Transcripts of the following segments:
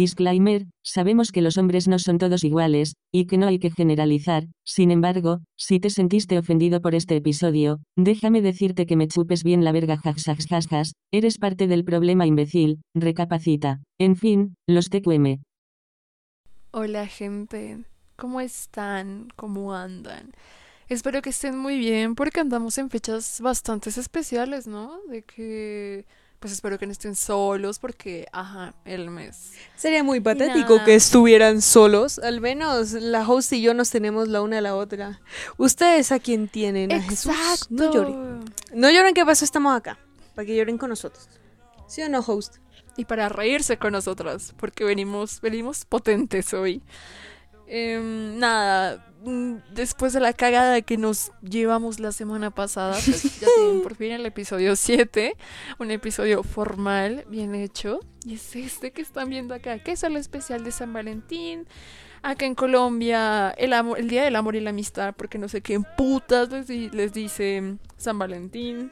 Disclaimer, sabemos que los hombres no son todos iguales, y que no hay que generalizar, sin embargo, si te sentiste ofendido por este episodio, déjame decirte que me chupes bien la verga jajajajas, eres parte del problema imbécil, recapacita. En fin, los TQM. Hola gente, ¿cómo están? ¿Cómo andan? Espero que estén muy bien porque andamos en fechas bastante especiales, ¿no? De que pues espero que no estén solos porque, ajá, el mes. Sería muy patético que estuvieran solos. Al menos la host y yo nos tenemos la una a la otra. Ustedes a quién tienen. A Jesús. No lloren. No lloren que pasó, estamos acá. Para que lloren con nosotros. ¿Sí o no, host? Y para reírse con nosotras, porque venimos, venimos potentes hoy. Em, nada, mm, después de la cagada que nos llevamos la semana pasada, pues ya tienen por fin el episodio 7, un episodio formal, bien hecho. Y es este que están viendo acá, que es el especial de San Valentín. Acá en Colombia, el, amor, el Día del Amor y la Amistad, porque no sé qué en putas les, les dice San Valentín.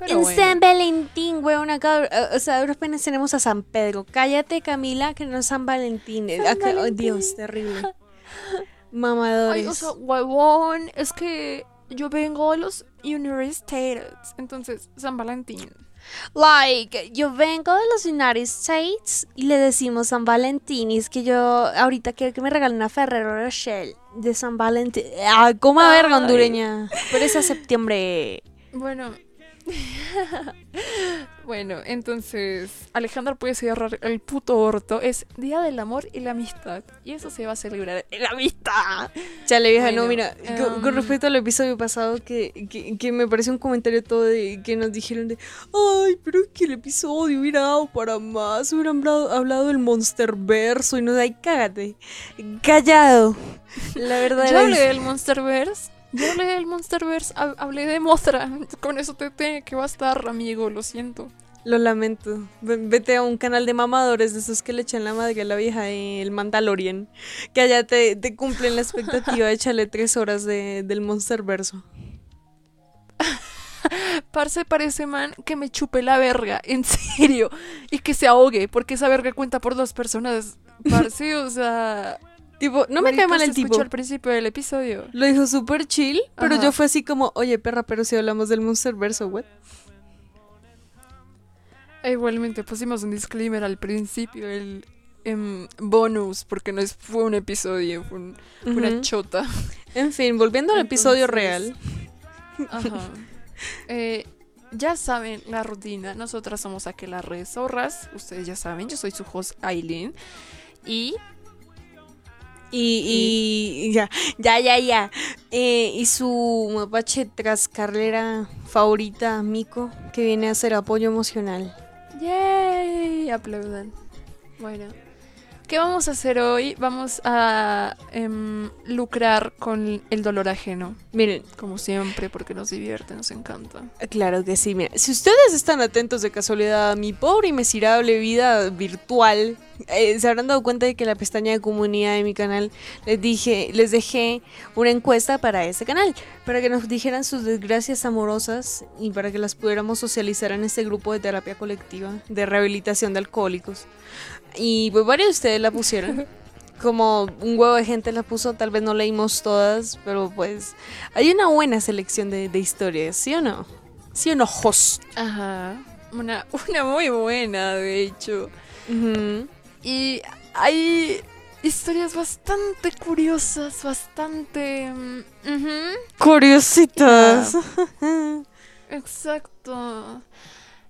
en San Valentín, weón, acá, o sea, ahora apenas tenemos a San Pedro. Cállate, Camila, que no es San Valentín. San oh, Dios, terrible. Mamadores. Ay, o sea, huevón, es que yo vengo a los United States, entonces San Valentín. Like, yo vengo de los United States y le decimos San Valentín. Y es que yo ahorita quiero que me regalen una Ferrero Rocher de San Valentín. Ah, a verga hondureña. Pero es a septiembre. Bueno, bueno, entonces Alejandra puede cerrar el puto orto. Es Día del Amor y la Amistad. Y eso se va a celebrar en la amistad. Chale, vieja, no, mira, con, um, respecto al episodio pasado, que, que, me pareció un comentario todo de que nos dijeron de, ay, pero es que el episodio hubiera dado para más, hubieran hablado, hablado del Monster Verso y no, ay, cágate, callado. La verdad Yo hablé del Monsterverse yo hablé del Monsterverse, hablé de Mothra. Con eso te tiene que bastar, amigo, lo siento. Lo lamento. Vete a un canal de mamadores de esos que le echan la madre a la vieja el Mandalorian. Que allá te, cumplen la expectativa. Échale tres horas de, del Monsterverso. Parce parece man que me chupe la verga, en serio, y que se ahogue, porque esa verga cuenta por dos personas. Parce, o sea, Tipo, no me cae mal el tipo. al principio del episodio. Lo dijo súper chill, pero yo fue así como, oye, perra, pero si hablamos del Monsterverso, what? E igualmente pusimos un disclaimer al principio, el em, bonus, porque no es, fue un episodio, fue, una chota. En fin, volviendo al episodio real. Ajá. Eh, ya saben la rutina, nosotras somos aquelas zorras, ustedes ya saben, yo soy su host Aileen. Y y, ya, ya, ya, ya. Eh, y su mapache tras carrera favorita, Miko, que viene a hacer apoyo emocional. ¡Yay! Aplaudan. Bueno. ¿Qué vamos a hacer hoy? Vamos a em, lucrar con el dolor ajeno. Miren. Como siempre, porque nos divierte, nos encanta. Claro que sí, mira. Si ustedes están atentos de casualidad a mi pobre y miserable vida virtual, eh, se habrán dado cuenta de que la pestaña de comunidad de mi canal les dije, les dejé una encuesta para ese canal, para que nos dijeran sus desgracias amorosas y para que las pudiéramos socializar en este grupo de terapia colectiva de rehabilitación de alcohólicos. Y pues varios de ustedes la pusieron. Como un huevo de gente la puso, tal vez no leímos todas, pero pues hay una buena selección de, historias, ¿sí o no? ¿Sí o no, host? Ajá. Una, una muy buena, de hecho. Y hay historias bastante curiosas, bastante... Mm, Curiositas. Exacto.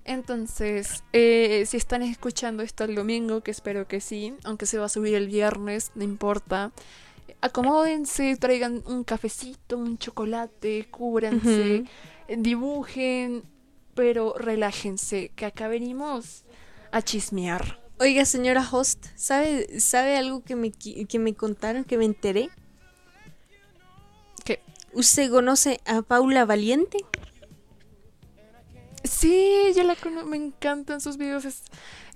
Entonces, eh, si están escuchando esto el domingo, que espero que sí, aunque se va a subir el viernes, no importa. Acomódense, traigan un cafecito, un chocolate, cúbranse, dibujen, pero relájense, que acá venimos a chismear. Oiga, señora host, ¿sabe, ¿sabe algo que me, que me contaron, que me enteré? ¿Qué? ¿Usted conoce a Paula Valiente? Sí, yo la conozco, me encantan sus videos, es,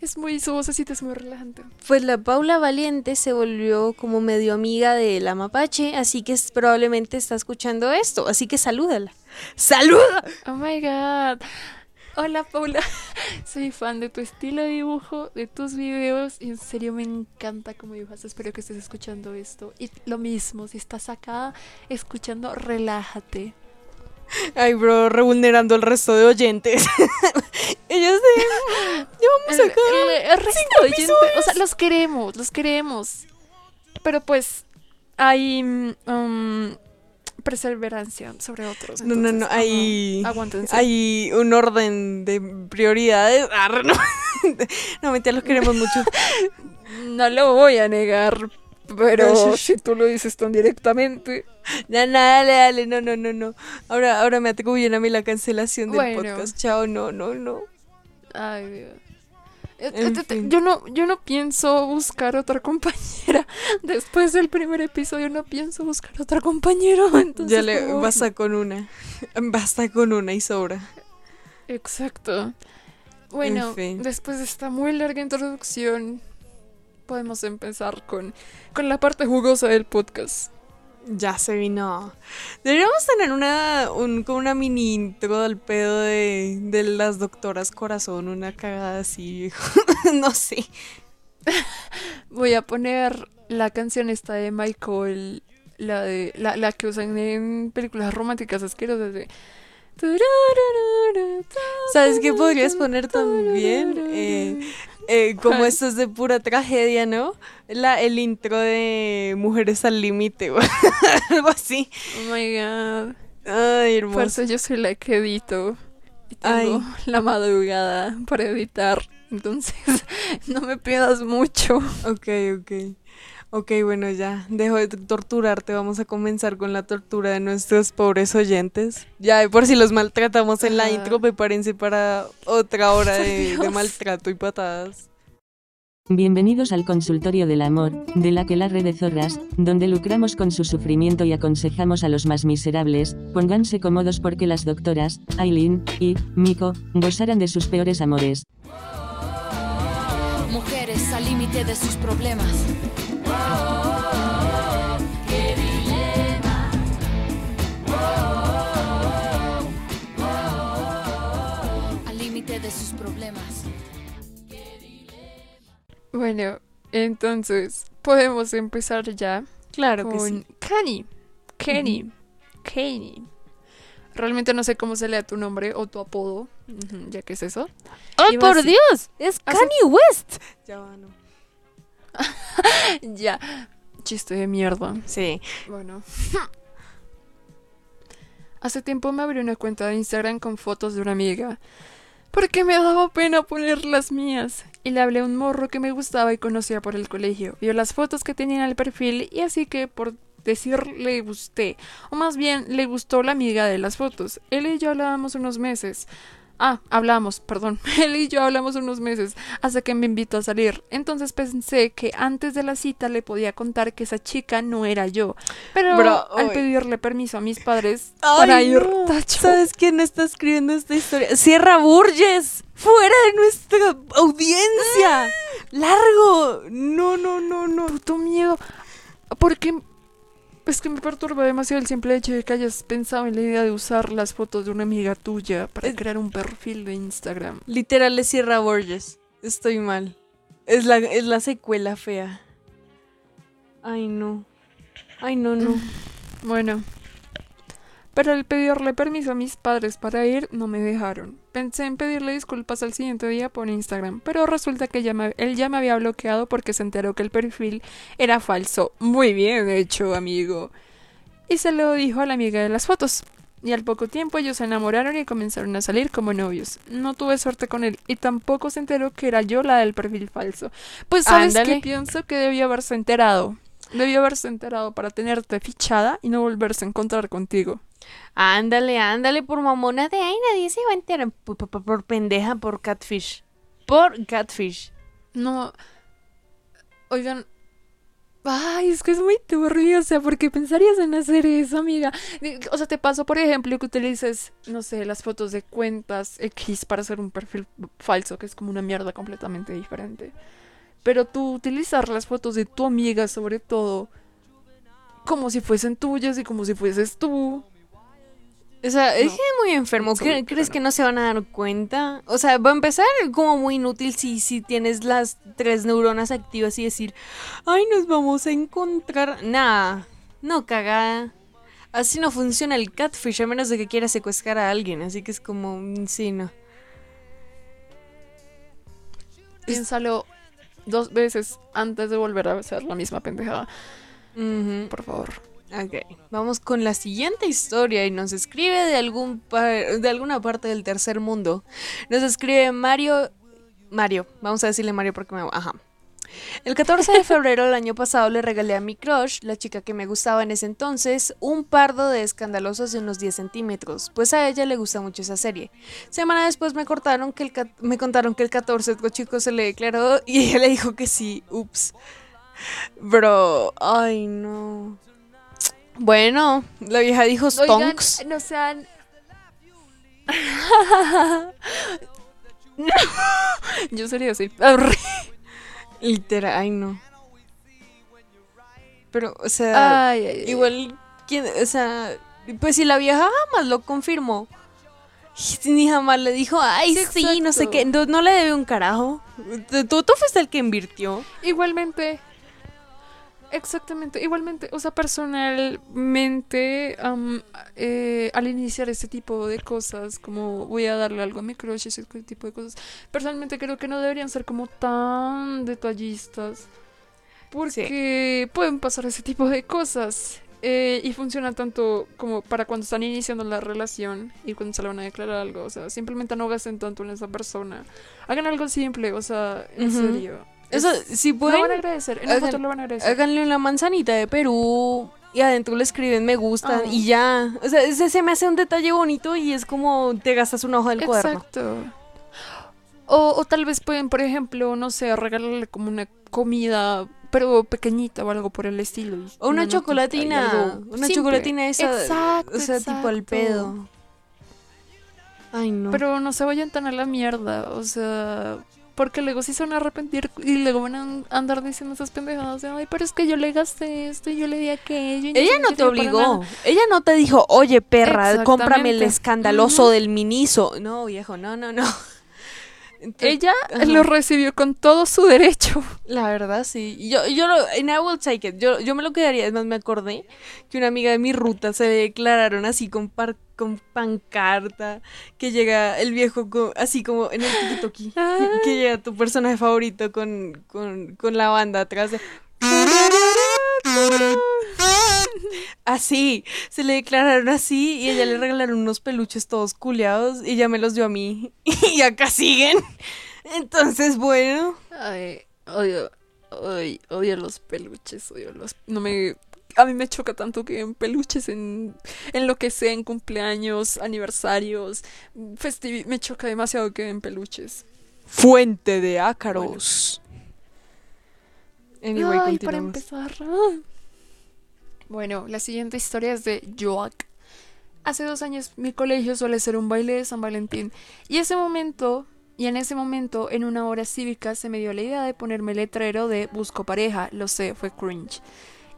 es muy, su vocecita es muy relajante. Pues la Paula Valiente se volvió como medio amiga de la mapache, así que probablemente está escuchando esto, así que salúdala. ¡Saluda! Oh my god. Hola Paula, soy fan de tu estilo de dibujo, de tus videos y en serio me encanta cómo dibujas. Espero que estés escuchando esto. Y lo mismo, si estás acá escuchando, relájate. Ay, bro, revulnerando al resto de oyentes. Ellos de... Llevamos El, acá. el- el resto de oyentes, o sea, los queremos, los queremos. Pero pues hay mm, um, perseverancia sobre otros. No, no, no, hay... Aguántense. Hay un orden de prioridades. Arre, no, no mentira, los queremos mucho. No lo voy a negar, pero si tú lo dices tan directamente. No, no, dale, dale, no, no, no, no. Ahora, ahora me atribuyen a mí la cancelación del Bueno. podcast. Chao, no, no, no. Ay, Dios. En. Yo no, yo no pienso buscar otra compañera. Después del primer episodio no pienso buscar otra compañera. Entonces, ya le basta con una. Basta con una y sobra. Exacto. Bueno, fin. después de esta muy larga introducción, podemos empezar con, con la parte jugosa del podcast. Ya se vino. Deberíamos tener una, un, como una mini intro del pedo de, de las doctoras corazón, una cagada así. no sé. Voy a poner la canción esta de Michael, la de la, la que usan en películas románticas asquerosas de ¿Sabes qué podrías poner también? Eh, eh, como esto es de pura tragedia, ¿no? La, el intro de Mujeres al Límite algo así. Oh my god. Ay, Por hermoso. eso yo soy la que edito. Y tengo la madrugada para editar. Entonces, no me pidas mucho. Ok, ok. Ok, bueno, ya. Dejo de torturarte. Vamos a comenzar con la tortura de nuestros pobres oyentes. Ya, por si los maltratamos en la intro, prepárense para otra hora de, de maltrato y patadas. Bienvenidos al consultorio del amor, de la que la red de zorras, donde lucramos con su sufrimiento y aconsejamos a los más miserables, pónganse cómodos porque las doctoras, Aileen y Miko, gozarán de sus peores amores. Mujeres al límite de sus problemas. Bueno, entonces, podemos empezar ya Claro que con sí. Kenny. Kenny. Kenny. Realmente no sé cómo se lea tu nombre o tu apodo, ya que es eso. ¡Oh, por así. Dios! ¡Es Así- Kanye West! Ya va, no. ya. Chiste de mierda. Sí. Bueno. Hace tiempo me abrí una cuenta de Instagram con fotos de una amiga. Porque me daba pena poner las mías. Y le hablé a un morro que me gustaba y conocía por el colegio. Vio las fotos que tenía en el perfil y así que por decir le gusté. O más bien le gustó la amiga de las fotos. Él y yo hablábamos unos meses. Ah, hablamos, perdón. Él y yo hablamos unos meses hasta que me invitó a salir. Entonces pensé que antes de la cita le podía contar que esa chica no era yo. Pero Bro, al pedirle permiso a mis padres para ir, no. tacho. ¿Sabes quién está escribiendo esta historia? Sierra Burgess. Fuera de nuestra audiencia. Largo. No, no, no, no. puto miedo. Porque es que me perturba demasiado el simple hecho de que hayas pensado en la idea de usar las fotos de una amiga tuya para Es- crear un perfil de Instagram. Literal es Sierra Burgess. Estoy mal. Es la, es la secuela fea. Ay, no. Ay, no, no. Bueno. Pero al pedirle permiso a mis padres para ir, no me dejaron. Pensé en pedirle disculpas al siguiente día por Instagram, pero resulta que ya me- él ya me había bloqueado porque se enteró que el perfil era falso. Muy bien hecho, amigo. Y se lo dijo a la amiga de las fotos. Y al poco tiempo ellos se enamoraron y comenzaron a salir como novios. No tuve suerte con él y tampoco se enteró que era yo la del perfil falso. Pues sabes que pienso que debió haberse enterado. Debió haberse enterado para tenerte fichada y no volverse a encontrar contigo. Ándale, ándale por mamona de ay, nadie se va a enterar. Por, por- pendeja, por catfish. Por catfish. No. Oigan. Ay, es que es muy turbio, o sea, ¿por qué pensarías en hacer eso, amiga? O sea, te paso, por ejemplo, que utilices, no sé, las fotos de cuentas X para hacer un perfil falso, que es como una mierda completamente diferente. Pero tú utilizar las fotos de tu amiga, sobre todo, como si fuesen tuyas y como si fueses tú. O sea, es No, que es muy enfermo. sobre- ¿Cre- ¿Crees que no. se van a dar cuenta? O sea, va a empezar como muy inútil si, si tienes las tres neuronas activas y decir, ay, nos vamos a encontrar. Nah, no cagada. Así no funciona el catfish, a menos de que quieras secuestrar a alguien. Así que es como, mm, sí, no. Piénsalo dos veces antes de volver a hacer la misma pendejada, por favor. Ok, vamos con la siguiente historia y nos escribe de, algún par- de alguna parte del tercer mundo. Nos escribe Mario. Mario, vamos a decirle Mario porque me. Ajá. El 14 de febrero del año pasado le regalé a mi crush, la chica que me gustaba en ese entonces, un pardo de escandalosos de unos 10 centímetros, pues a ella le gusta mucho esa serie. Semana después me, cortaron que el me contaron que el 14 otro chico se le declaró y ella le dijo que sí, ups. Bro, ay no. Bueno, la vieja dijo Oigan, stonks. no sean... Yo sería así. Literal, ay no. Pero, o sea, Ay, ay, ay. igual, ¿quién, o sea, pues si la vieja jamás lo confirmó. Ni jamás le dijo, ay, Sí, sí, no sé qué, no, no le debe un carajo. Tú, tú fuiste el que invirtió. Igualmente. Exactamente, igualmente, o sea, personalmente, am, eh, al iniciar este tipo de cosas, como voy a darle algo a mi crush, ese tipo de cosas, personalmente creo que no deberían ser como tan detallistas, porque pueden pasar ese tipo de cosas. eh, y funciona tanto como para cuando están iniciando la relación y cuando se le van a declarar algo. O sea, simplemente no gasten tanto en esa persona. Hagan algo simple, o sea, en serio. Eso, Es- si lo pueden, van a agradecer. En lo van a agradecer. háganle una manzanita de Perú y adentro le escriben me gusta Ah. y ya. O sea, ese se me hace un detalle bonito y es como te gastas una hoja del cuaderno. Exacto. O, o tal vez pueden, por ejemplo, no sé, regalarle como una comida, pero pequeñita o algo por el estilo. O una chocolatina, una simple. chocolatina esa, Exacto, o sea, tipo al exacto. pedo. Ay, no. Pero no se vayan tan a la mierda, o sea, porque luego sí se van a arrepentir y luego van a andar diciendo esas pendejadas de, ay, pero es que yo le gasté esto y yo le di aquello. ella no te obligó. nada". Ella no te dijo, oye, perra, cómprame el escandaloso del miniso. No, viejo, no, no, no. Entonces, Ella Ajá. lo recibió con todo su derecho. La verdad, sí. Yo, yo lo, and I will take it. Yo, yo me lo quedaría. Es más, me acordé que una amiga de mi ruta se declararon así con, par- con pancarta. Que llega el viejo con- así como en el tiki Que llega tu personaje favorito con, con, con la banda atrás de. Así, se le declararon así y ella le regalaron unos peluches todos culeados y ya me los dio a mí. Y acá siguen. Entonces, bueno. Ay, odio, odio, odio los peluches, odio los... No me... A mí me choca tanto que en peluches, en, en lo que sea, en cumpleaños, aniversarios, festivi... Me choca demasiado que en peluches. Fuente de ácaros. Anyway, Ay, para empezar. Bueno, la siguiente historia es de Joak. Hace dos años mi colegio suele ser un baile de San Valentín. Y ese momento, y en ese momento, en una hora cívica, se me dio la idea de ponerme letrero de busco pareja. Lo sé, fue cringe.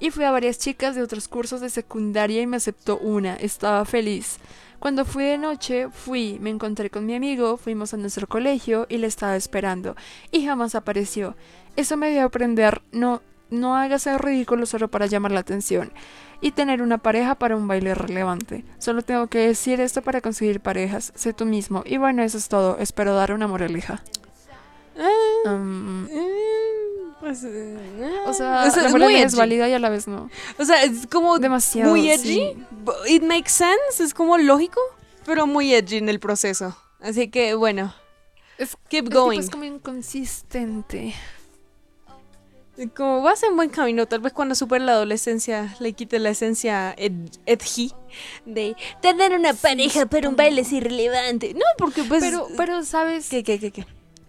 Y fui a varias chicas de otros cursos de secundaria y me aceptó una. Estaba feliz. Cuando fui de noche, fui, me encontré con mi amigo, fuimos a nuestro colegio y le estaba esperando. Y jamás apareció. Eso me dio a aprender, no, no hagas el ridículo solo para llamar la atención. Y tener una pareja para un baile relevante. Solo tengo que decir esto para conseguir parejas. Sé tú mismo. Y bueno, eso es todo. Espero dar una moraleja. Ah, Um, eh, pues, eh, o sea, o sea, la es muy es válida y a la vez no. O sea, es como Demasiado. muy edgy. sí. It makes sense, es como lógico, pero muy edgy en el proceso. Así que bueno, Es, keep going. es como inconsistente. Como vas en buen camino, tal vez cuando supere la adolescencia le quite la esencia ed- edgy de tener una pareja para un baile es irrelevante. No, porque pues... Pero, pero, ¿sabes? ¿Qué, qué, qué, qué?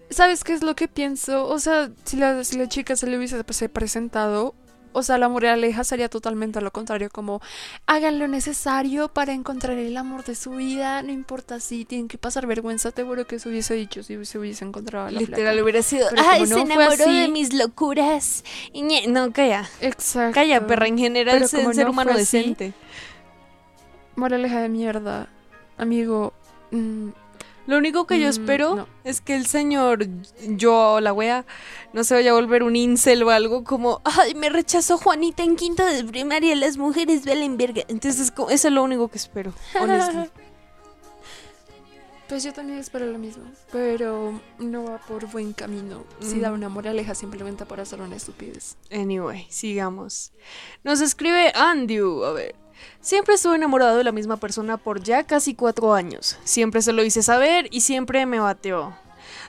¿Sabes qué es lo que pienso? O sea, si la, si la chica se le hubiese presentado, o sea, la moraleja sería totalmente lo contrario, como hagan lo necesario para encontrar el amor de su vida, no importa si tienen que pasar vergüenza, te juro que se hubiese dicho si se hubiese encontrado a la Literal flaca. hubiera sido... Pero Ay, se no enamoró de mis locuras. Y ñe- No, calla. Exacto. Calla, perra, en general Pero como ser no humano así, decente. Moraleja de mierda. amigo. mm, Lo único que yo Mm, espero no. es que el señor, yo, la wea, no se vaya a volver un incel o algo como, ay, me rechazó Juanita en quinto de primaria, las mujeres valen verga. Entonces, eso es lo único que espero, honestly. Pues yo también espero lo mismo, pero no va por buen camino. Si Mm. da una moraleja simplemente por hacer una estupidez. Anyway, sigamos. Nos escribe Andrew, a ver. Siempre estuve enamorado de la misma persona por ya casi cuatro años. Siempre se lo hice saber y siempre me bateó.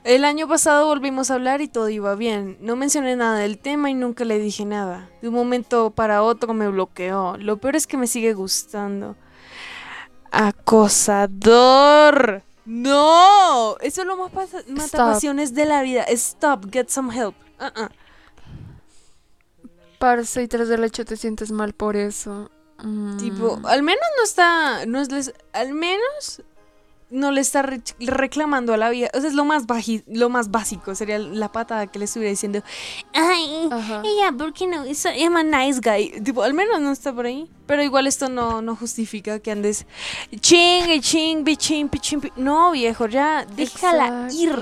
El año pasado volvimos a hablar y todo iba bien. No mencioné nada del tema y nunca le dije nada. De un momento para otro me bloqueó. Lo peor es que me sigue gustando. Acosador. No, eso es lo más pasa- mata Stop. pasiones de la vida. Stop, get some help. Uh-uh. Parce, y tras del hecho te sientes mal por eso. Mm. Tipo, al menos no está, no es les- al menos no le está re- reclamando a la vida. O sea, es lo más lo más básico, sería la patada que le estuviera diciendo, ay, Ajá. ella, ¿por qué no? Es I'm a nice guy. Tipo, al menos no está por ahí. Pero igual esto no, no justifica que andes ching, ching, bi, ching, pi, ching, pi". No, viejo, ya, déjala ir.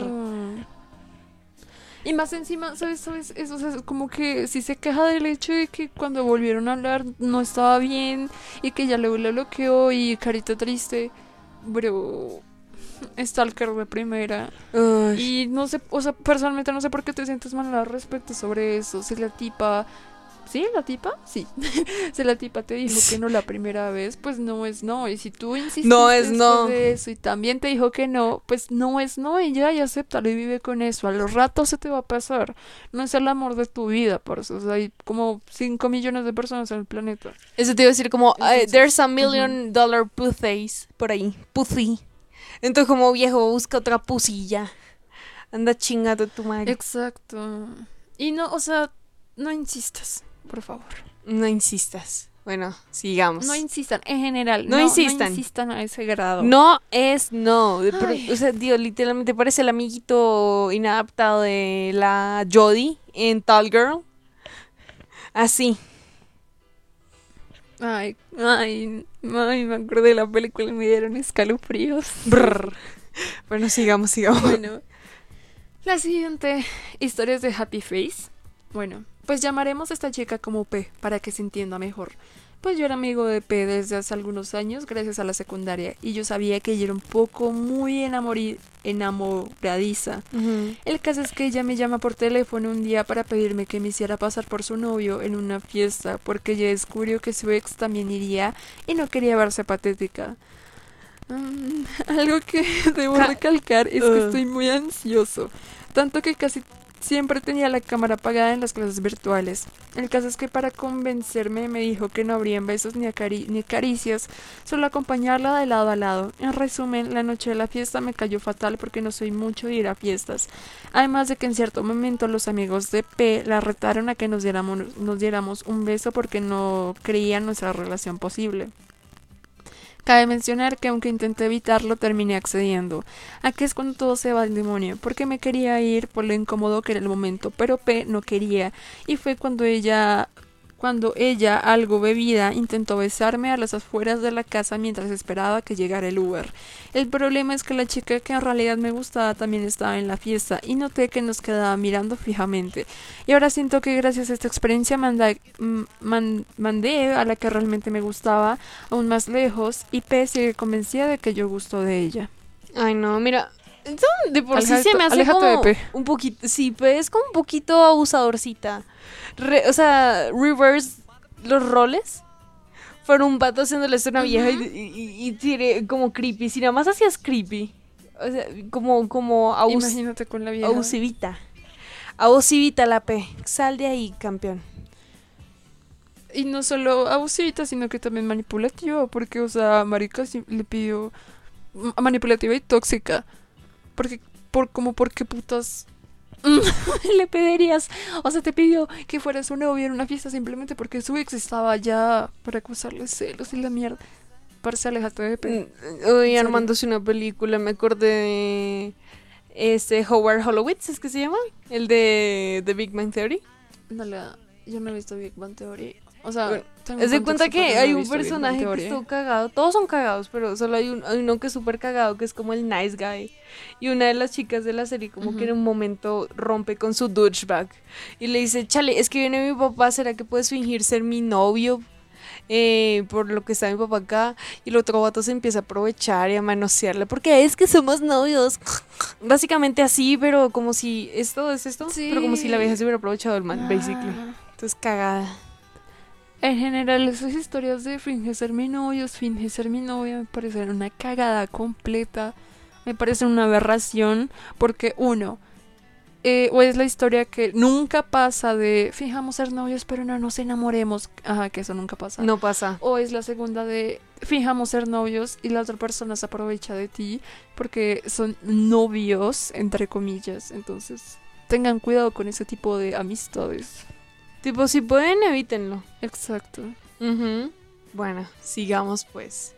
Y más encima, ¿sabes? ¿Sabes? Eso, o sea, es como que si se queja del hecho de que cuando volvieron a hablar no estaba bien y que ya luego le bloqueó y carita triste. Bro, stalker de primera. Uy. Y no sé, o sea, personalmente no sé por qué te sientes mal al respecto sobre eso. Si la tipa. ¿Sí? ¿La tipa? Sí. si la tipa te dijo que no la primera vez, pues no es no. Y si tú insististe No es después no. de eso y también te dijo que no, pues no es no y ya, y acéptalo y vive con eso. A los ratos se te va a pasar. No es el amor de tu vida, por eso. O sea, hay como 5 millones de personas en el planeta. Eso te iba a decir como, "Ay, Entonces, there's a million dollar pussies por ahí, pussy. Entonces como viejo, busca otra pussy ya. Anda chingado tu madre. Exacto. Y no, o sea, no insistas, por favor. No insistas. Bueno, sigamos. No insistan, en general. No No, insistan. No insistan a ese grado. No es no. Ay. o sea, tío, literalmente parece el amiguito inadaptado de la Jodie en Tall Girl. Así. Ay, ay, ay, me acordé de la película y me dieron escalofríos. Brr. Bueno, sigamos, sigamos. Bueno, la siguiente historia es de Happy Face. Bueno, pues llamaremos a esta chica como P para que se entienda mejor. Pues yo era amigo de P desde hace algunos años, gracias a la secundaria, y yo sabía que ella era un poco muy enamoradiza. El caso es que ella me llama por teléfono un día para pedirme que me hiciera pasar por su novio en una fiesta, porque ella descubrió que su ex también iría y no quería verse patética. Mm, algo que debo recalcar es que estoy muy ansioso, tanto que casi siempre tenía la cámara apagada en las clases virtuales. El caso es que para convencerme me dijo que no habrían besos ni, caricias, solo acompañarla de lado a lado. En resumen, la noche de la fiesta me cayó fatal porque no soy mucho de ir a fiestas. Además de que en cierto momento los amigos de P la retaron a que nos diéramos, nos diéramos un beso porque no creían nuestra relación posible. Cabe mencionar que aunque intenté evitarlo, terminé accediendo. Aquí es cuando todo se va al demonio, porque me quería ir por lo incómodo que era el momento, pero P no quería, y fue cuando ella cuando ella, algo bebida, intentó besarme a las afueras de la casa mientras esperaba que llegara el Uber. El problema es que la chica que en realidad me gustaba también estaba en la fiesta y noté que nos quedaba mirando fijamente. Y ahora siento que gracias a esta experiencia mm, man- mandé a la que realmente me gustaba aún más lejos y P sigue convencida de que yo gusto de ella. Ay, no, mira. Esto De por sí Aléjate- se me hace de como P. un poquito, sí, pues es como un poquito abusadorcita. Re- o sea, reverse los roles. Fueron un vato haciéndole a una vieja y, y, y tiré como creepy. Si nada más hacías creepy. O sea, como, como abus- Imagínate con la vieja. abusivita. Abusivita la P. Sal de ahí, campeón. Y no solo abusivita, sino que también manipulativa, porque, o sea, Marica le pidió manipulativa y tóxica. Porque, por, como, ¿por qué putas le pedirías? O sea, te pidió que fuera su novio en una fiesta simplemente porque su ex estaba allá para acusarle celos y la mierda. Parce, aléjate de P. Mm, Hoy serio? armándose una película, me acordé de este Howard Hollowitz, ¿es que se llama? El de The Big Bang Theory. No la, yo no he visto Big Bang Theory. O sea, Es de cuenta que hay un personaje que está cagado. Todos son cagados, pero solo hay, un, hay uno que es súper cagado, que es como el nice guy. Y una de las chicas de la serie como que en un momento rompe con su douchebag. Y le dice, chale, es que viene mi papá, ¿será que puedes fingir ser mi novio? Eh, por lo que está mi papá acá. Y el otro vato se empieza a aprovechar y a manosearle. Porque es que somos novios. Básicamente así, pero como si esto es esto. Pero como si la vieja se hubiera aprovechado del man, basically. Ah. Entonces cagada. En general, esas historias de finge ser mi novio, finge ser mi novia, me parecen una cagada completa. Me parecen una aberración. Porque, uno, eh, o es la historia que nunca pasa de fijamos ser novios, pero no nos enamoremos. Ajá, que eso nunca pasa. No pasa. O es la segunda de fijamos ser novios y la otra persona se aprovecha de ti porque son novios, entre comillas. Entonces, tengan cuidado con ese tipo de amistades. Tipo, si pueden, evítenlo. Exacto. Ujú. Bueno, sigamos pues.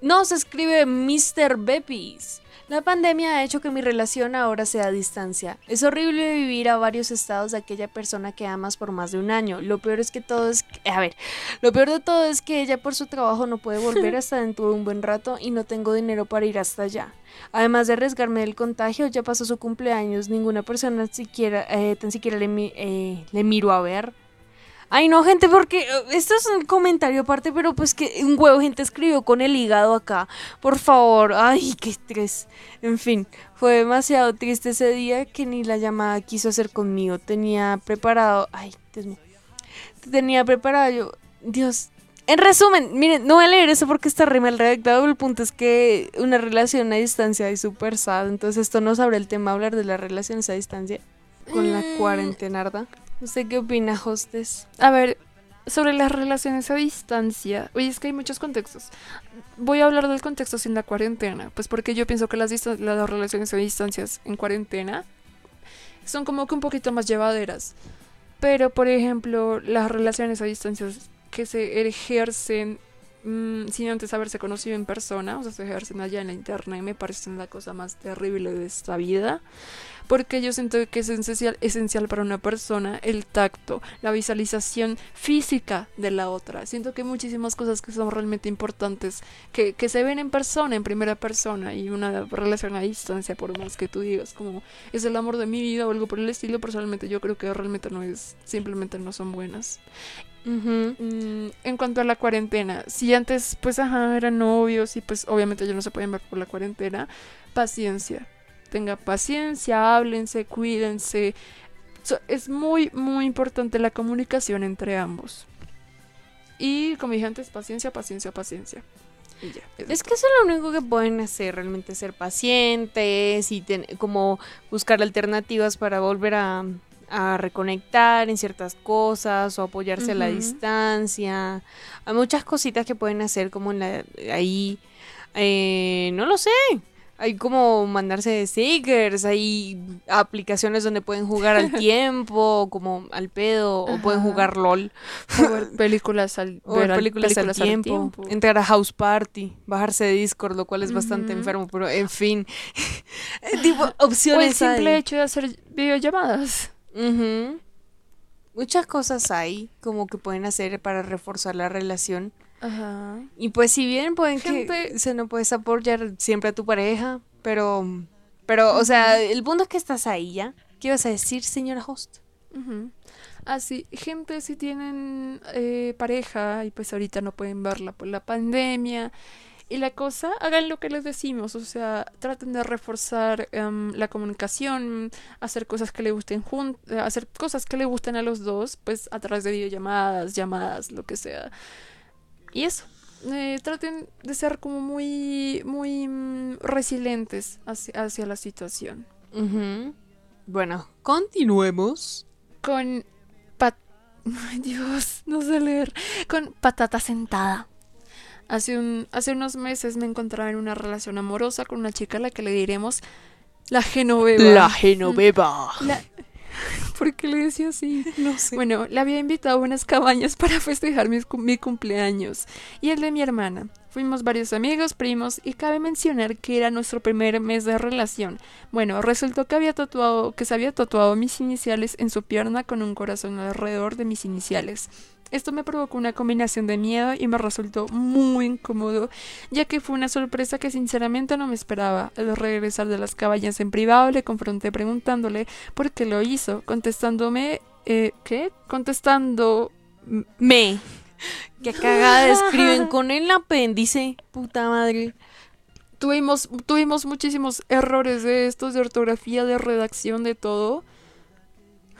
Nos escribe Mr. Bepis. La pandemia ha hecho que mi relación ahora sea a distancia. Es horrible vivir a varios estados de aquella persona que amas por más de un año. Lo peor es que todo es... A ver, lo peor de todo es que ella por su trabajo no puede volver hasta dentro de un buen rato y no tengo dinero para ir hasta allá. Además de arriesgarme del contagio, ya pasó su cumpleaños, ninguna persona siquiera, eh, tan siquiera le, eh, le miro a ver. Ay, no, gente, porque eh, esto es un comentario aparte, pero pues que un huevo gente escribió con el hígado acá. Por favor, ay, qué estrés. En fin, fue demasiado triste ese día que ni la llamada quiso hacer conmigo. Tenía preparado, ay, Dios mío. Tenía preparado yo, Dios. En resumen, miren, no voy a leer eso porque está re mal redactado. El punto es que una relación a distancia es súper sad. Entonces, esto nos abre el tema hablar de las relaciones a distancia con la Mm. Cuarentenarda. ¿Usted qué opina, hostess? A ver, sobre las relaciones a distancia. Oye, es que hay muchos contextos. Voy a hablar del contexto sin la cuarentena. Pues porque yo pienso que las, las relaciones a distancias en cuarentena son como que un poquito más llevaderas. Pero, por ejemplo, las relaciones a distancias que se ejercen mm, sin antes haberse conocido en persona, o sea, se ejercen allá en la internet, me parecen la cosa más terrible de esta vida. Porque yo siento que es esencial, esencial para una persona el tacto, la visualización física de la otra. Siento que hay muchísimas cosas que son realmente importantes, que, que se ven en persona, en primera persona, y una relación a distancia, por más que tú digas, como es el amor de mi vida o algo por el estilo, personalmente yo creo que realmente no es, simplemente no son buenas. Mm, en cuanto a la cuarentena, si antes pues ajá eran novios y pues obviamente ya no se pueden ver por la cuarentena, paciencia. Tenga paciencia, háblense, cuídense. So- es muy muy importante la comunicación entre ambos. Y como dije antes, paciencia, paciencia, paciencia. Y ya. Es que eso es lo único que pueden hacer, realmente ser pacientes y ten- como buscar alternativas para volver a, a reconectar en ciertas cosas o apoyarse a la distancia. Hay muchas cositas que pueden hacer como en la, ahí, eh, no lo sé. Hay como mandarse stickers, hay aplicaciones donde pueden jugar al tiempo, como al pedo, o pueden jugar LOL. O ver películas al, O ver al- películas, al, tiempo, entrar a House Party, bajarse de Discord, lo cual es bastante enfermo, pero en fin. tipo, O el opciones simple hay. hecho de hacer videollamadas. Ujú. Muchas cosas hay como que pueden hacer para reforzar la relación. Ajá. Y pues si bien pueden que Gente- se no puedes apoyar siempre a tu pareja, pero pero o sea, el punto es que estás ahí ya. ¿Qué vas a decir, señora host? Ujú. Así, gente, si tienen eh, pareja y pues ahorita no pueden verla por la pandemia y la cosa, hagan lo que les decimos, o sea, traten de reforzar em, la comunicación, hacer cosas que le gusten hacer cosas que le gusten a los dos, pues a través de videollamadas, llamadas, lo que sea. Y eso. eh, traten de ser como muy, muy mm, resilientes hacia, hacia la situación. Bueno, continuemos. con pat Ay, Dios, no sé leer. Con patata sentada. Hace un hace unos meses me encontraba en una relación amorosa con una chica a la que le diremos la Genoveva. Genoveva. La- ¿Por qué le decía así? No sé. Bueno, le había invitado a unas cabañas para festejar mi, mi cumpleaños y el de mi hermana. Fuimos varios amigos, primos y cabe mencionar que era nuestro primer mes de relación. Bueno, resultó que había tatuado, que se había tatuado mis iniciales en su pierna con un corazón alrededor de mis iniciales. Esto me provocó una combinación de miedo y me resultó muy incómodo, ya que fue una sorpresa que sinceramente no me esperaba. Al regresar de las cabañas en privado le confronté preguntándole por qué lo hizo, contestándome, eh, ¿qué? Contestando, Me. Que cagada escriben con el apéndice. Puta madre. tuvimos, tuvimos muchísimos errores de estos, de ortografía, de redacción, de todo.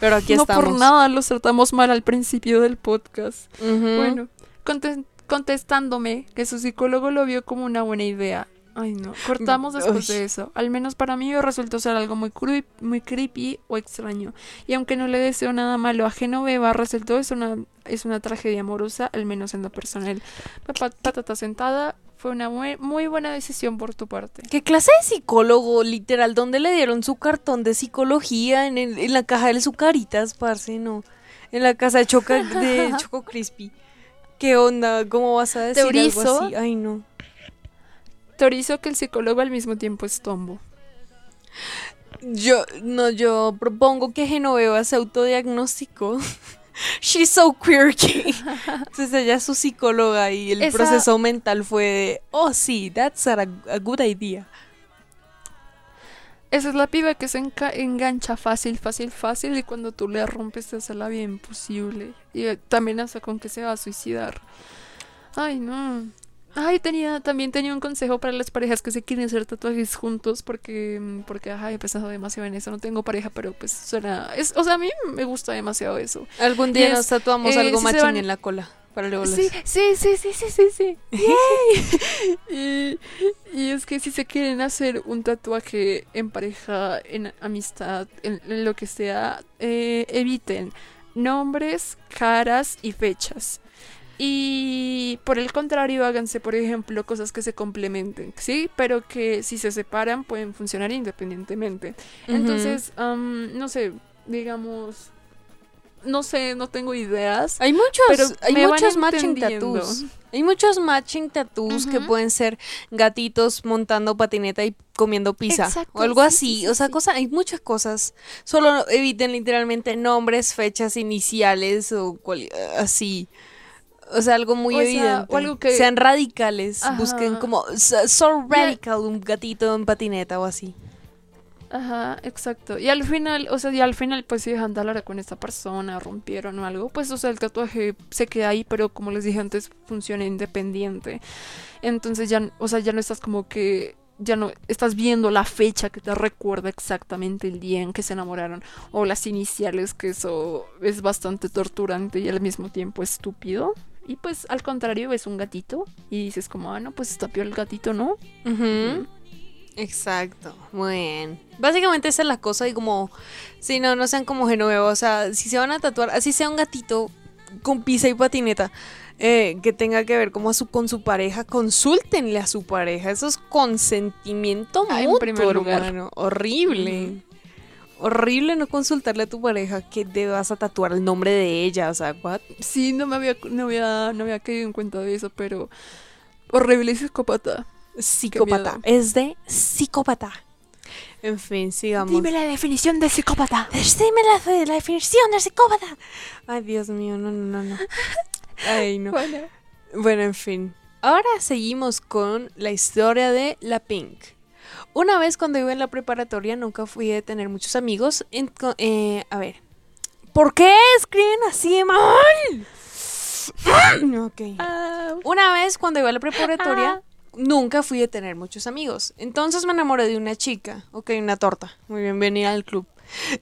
Pero aquí no estamos. por nada los tratamos mal al principio del podcast. Bueno, conte- contestándome que su psicólogo lo vio como una buena idea. Ay, no. Cortamos después Uy. de eso. Al menos para mí resultó ser algo muy, cru- muy creepy o extraño. Y aunque no le deseo nada malo a Genoveva, resultó es una, es una tragedia amorosa, al menos en lo personal. Papá, patata sentada, fue una muy, muy buena decisión por tu parte. ¿Qué clase de psicólogo, literal? ¿Dónde le dieron su cartón de psicología? En, el- en la caja de sucaritas, parce, no. En la casa de, Choca, de Choco Crispy. ¿Qué onda? ¿Cómo vas a decir algo Teorizo. así? Ay, no. Teorizo que el psicólogo al mismo tiempo es tombo. Yo, no, yo propongo que Genoveva se autodiagnosticó. She's so quirky. Entonces ella es su psicóloga y el Esa- proceso mental fue de, oh sí, that's a, a good idea. Esa es la piba que se engancha fácil, fácil, fácil y cuando tú le rompes te hace la vida imposible. Y eh, también hasta con que se va a suicidar. Ay, no. Ay, tenía, también tenía un consejo para las parejas que se quieren hacer tatuajes juntos porque, mm, porque, ajá, he pensado demasiado en eso. No tengo pareja, pero pues suena, es, o sea, a mí me gusta demasiado eso. Algún día Es, nos tatuamos eh, algo si machín van- en la cola. Para luego Sí, sí, sí, sí, sí, sí, sí. Y, y es que si se quieren hacer un tatuaje en pareja, en amistad, en, en lo que sea, eh, eviten nombres, caras y fechas. Y por el contrario, háganse, por ejemplo, cosas que se complementen, ¿sí? Pero que si se separan pueden funcionar independientemente. Entonces, am, no sé, digamos, no sé, no tengo ideas. Hay muchos, Pero hay muchos matching tattoos. Hay muchos matching tattoos que pueden ser gatitos montando patineta y comiendo pizza Exacto, o algo sí, así. sí, sí, o sea, sí. cosa, hay muchas cosas. Solo eviten literalmente nombres, fechas iniciales o cual- así. O sea, algo muy O sea, evidente. o algo que- Sean radicales. Ajá. Busquen como so, so radical un gatito en patineta o así. Ajá, exacto. Y al final, o sea, y al final, pues si dejan de hablar con esta persona, rompieron o algo, pues, o sea, el tatuaje se queda ahí, pero como les dije antes, funciona independiente. Entonces ya, o sea, ya no estás como que, ya no estás viendo la fecha que te recuerda exactamente el día en que se enamoraron, o las iniciales, que eso es bastante torturante y al mismo tiempo estúpido. Y pues al contrario, ves un gatito y dices como, ah, no, pues está peor el gatito, ¿no? Exacto, muy bien. Básicamente esa es la cosa y como, si no, no sean como Genoveva, o sea, si se van a tatuar, así sea un gatito con pizza y patineta, eh, que tenga que ver como a su, con su pareja, consúltenle a su pareja, eso es consentimiento Ah, en mutuo, primer lugar. hermano, horrible. Horrible no consultarle a tu pareja que te vas a tatuar el nombre de ella, o sea, what? Sí, no me había, no había, no había caído en cuenta de eso, pero horrible y psicópata. Psicópata, es de psicópata. En fin, sigamos. la definición de psicópata. Decime la, la definición de psicópata. Ay, Dios mío, no, no, no, no. Ay, no. Bueno, Bueno, en fin. Ahora seguimos con la historia de la Pink. Una vez cuando iba en la preparatoria nunca fui a tener muchos amigos. En- eh, a ver. ¿Por qué escriben así de mal? ok. ah, Una vez cuando iba a la preparatoria, nunca fui a tener muchos amigos. Entonces me enamoré de una chica. Ok, una torta. Muy bienvenida al club.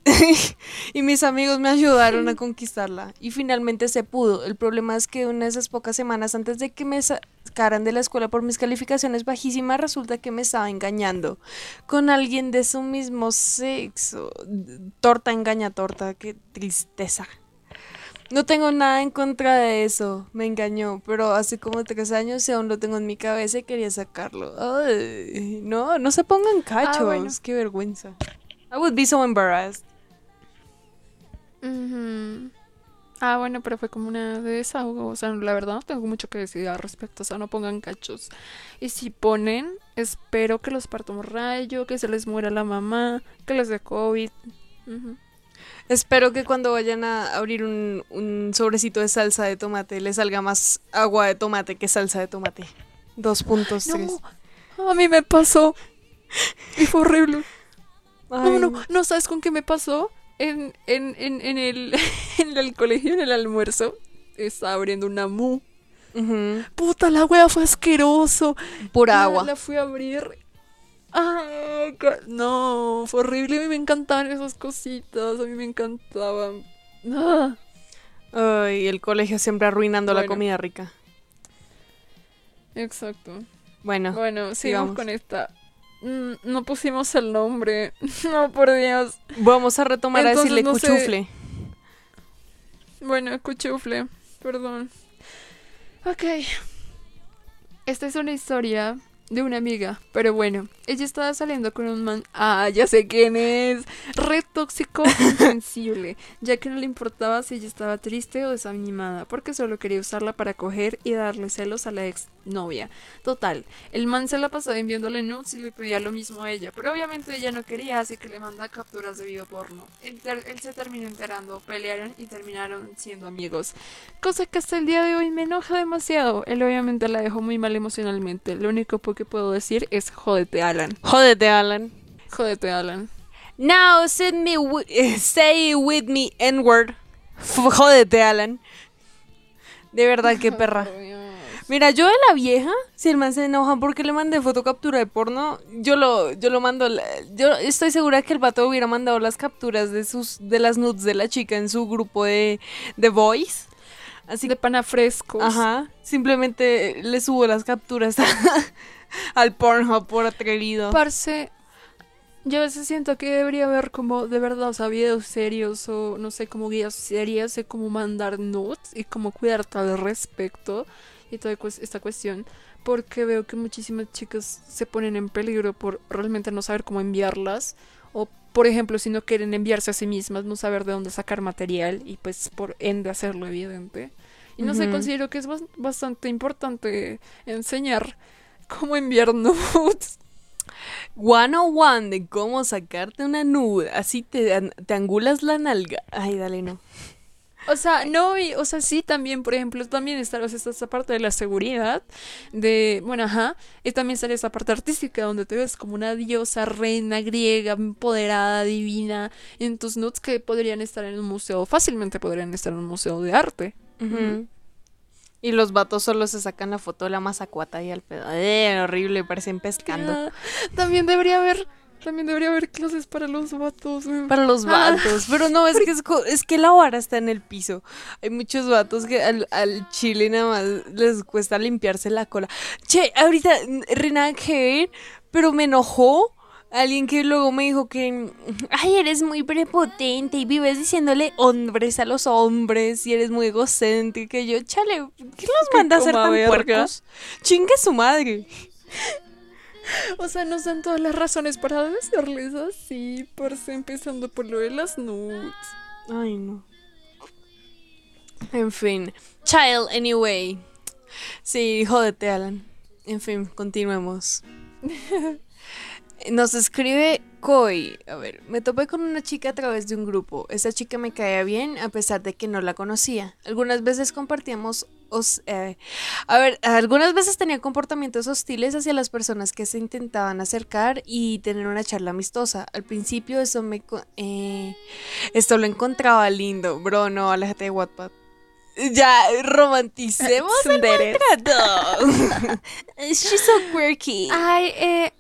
y mis amigos me ayudaron a conquistarla. Y finalmente se pudo. El problema es que una de esas pocas semanas antes de que me sacaran de la escuela por mis calificaciones bajísimas, resulta que me estaba engañando con alguien de su mismo sexo. Torta engaña torta. Qué tristeza. No tengo nada en contra de eso, me engañó, pero hace como tres años y aún lo tengo en mi cabeza y quería sacarlo. Ay, no, no se pongan cachos, bueno. qué vergüenza. I would be so embarrassed. Ujú. Ah, bueno, pero fue como una de desahogo. O sea, la verdad no tengo mucho que decir al respecto. O sea, no pongan cachos. Y si ponen, espero que los parta un rayo, que se les muera la mamá, que les dé COVID. Ujú. Espero que cuando vayan a abrir un, un sobrecito de salsa de tomate les salga más agua de tomate que salsa de tomate. Dos puntos tres. No, a mí me pasó. Y fue horrible. Ay, No, no, no sabes con qué me pasó. En, en, en, en el, en el colegio, en el almuerzo, estaba abriendo una mu. Puta, la wea fue asqueroso. La- agua. La fui a abrir. Ca- no, fue horrible. A mí me encantaban esas cositas. A mí me encantaban. Ah. Ay, el colegio siempre arruinando la comida rica. Exacto. Bueno, Bueno, sigamos. con esta. Mm, No pusimos el nombre. No, por Dios. vamos a retomar a Entonces, decirle no sé. cuchufle. Bueno, cuchufle. Perdón. Ok. Esta es una historia de una amiga. Pero bueno, ella estaba saliendo con un man. Ah, ya sé quién es. Re tóxico, insensible. Ya que no le importaba si ella estaba triste o desanimada. Porque solo quería usarla para coger y darle celos a la ex novia. Total, el man se la pasaba enviándole nudes y le pedía lo mismo a ella. Pero obviamente ella no quería, así que le manda capturas de video porno. Él, se terminó enterando, pelearon y terminaron siendo amigos. Cosa que hasta el día de hoy me enoja demasiado. Él obviamente la dejó muy mal emocionalmente. Lo único que puedo decir es jódete, Alan. Jódete, Alan. Jódete, Alan. Now send me say with me N-word. Jódete, Alan. De verdad, qué perra. Mira, yo de la vieja, si el man se enoja porque le mandé fotocaptura de porno, yo lo, yo lo mando, yo estoy segura que el vato hubiera mandado las capturas de sus, de las nudes de la chica en su grupo de, de boys. Así De panafrescos. Ajá, simplemente le subo las capturas al Pornhub por atrevido. Parce, yo a veces siento que debería haber como de verdad, o sea, videos serios o no sé, como guías serias de cómo mandar nudes y cómo cuidarte al respecto y toda esta cuestión. Porque veo que muchísimas chicas se ponen en peligro por realmente no saber cómo enviarlas. O, por ejemplo, si no quieren enviarse a sí mismas, no saber de dónde sacar material y pues por ende hacerlo evidente. Y no sé, Ujú. considero que es bas- bastante importante enseñar cómo enviar nudes. 101 de cómo sacarte una nude, así te, te angulas la nalga. Ay, dale, no. O sea, no, y, o sea, sí también, por ejemplo, también está, o sea, está esta parte de la seguridad, de, bueno, ajá, y también está esa parte artística donde te ves como una diosa, reina griega, empoderada, divina, en tus nudes que podrían estar en un museo, fácilmente podrían estar en un museo de arte. Y los vatos solo se sacan la foto de la mazacuata y al pedo. Eh, horrible, parecen pescando. Ah, también debería haber, también debería haber clases para los vatos. Para los Ah. vatos. Pero no, es que, es, es que la vara está en el piso. Hay muchos vatos que al, al chile nada más les cuesta limpiarse la cola. Che, ahorita, n- re nada que ver, pero me enojó. Alguien que luego me dijo que, ay, eres muy prepotente y vives diciéndole hombres a los hombres y eres muy egocéntrica. Y yo, chale, ¿qué los manda a coma tan puercos? Chingue su madre. O sea, nos dan todas las razones para decirles así, por empezando por lo de las nudes. Ay, no. En fin. Child, anyway. Sí, jódete, Alan. En fin, continuemos. Nos escribe Koi. A ver, me topé con una chica a través de un grupo. Esa chica me caía bien a pesar de que no la conocía. Algunas veces compartíamos... os- eh, a ver, algunas veces tenía comportamientos hostiles hacia las personas que se intentaban acercar y tener una charla amistosa. Al principio eso me... eh, esto lo encontraba lindo. Bro, no, aléjate de Wattpad. Ya, romanticemos el maltrato. She's so quirky. Ay, eh,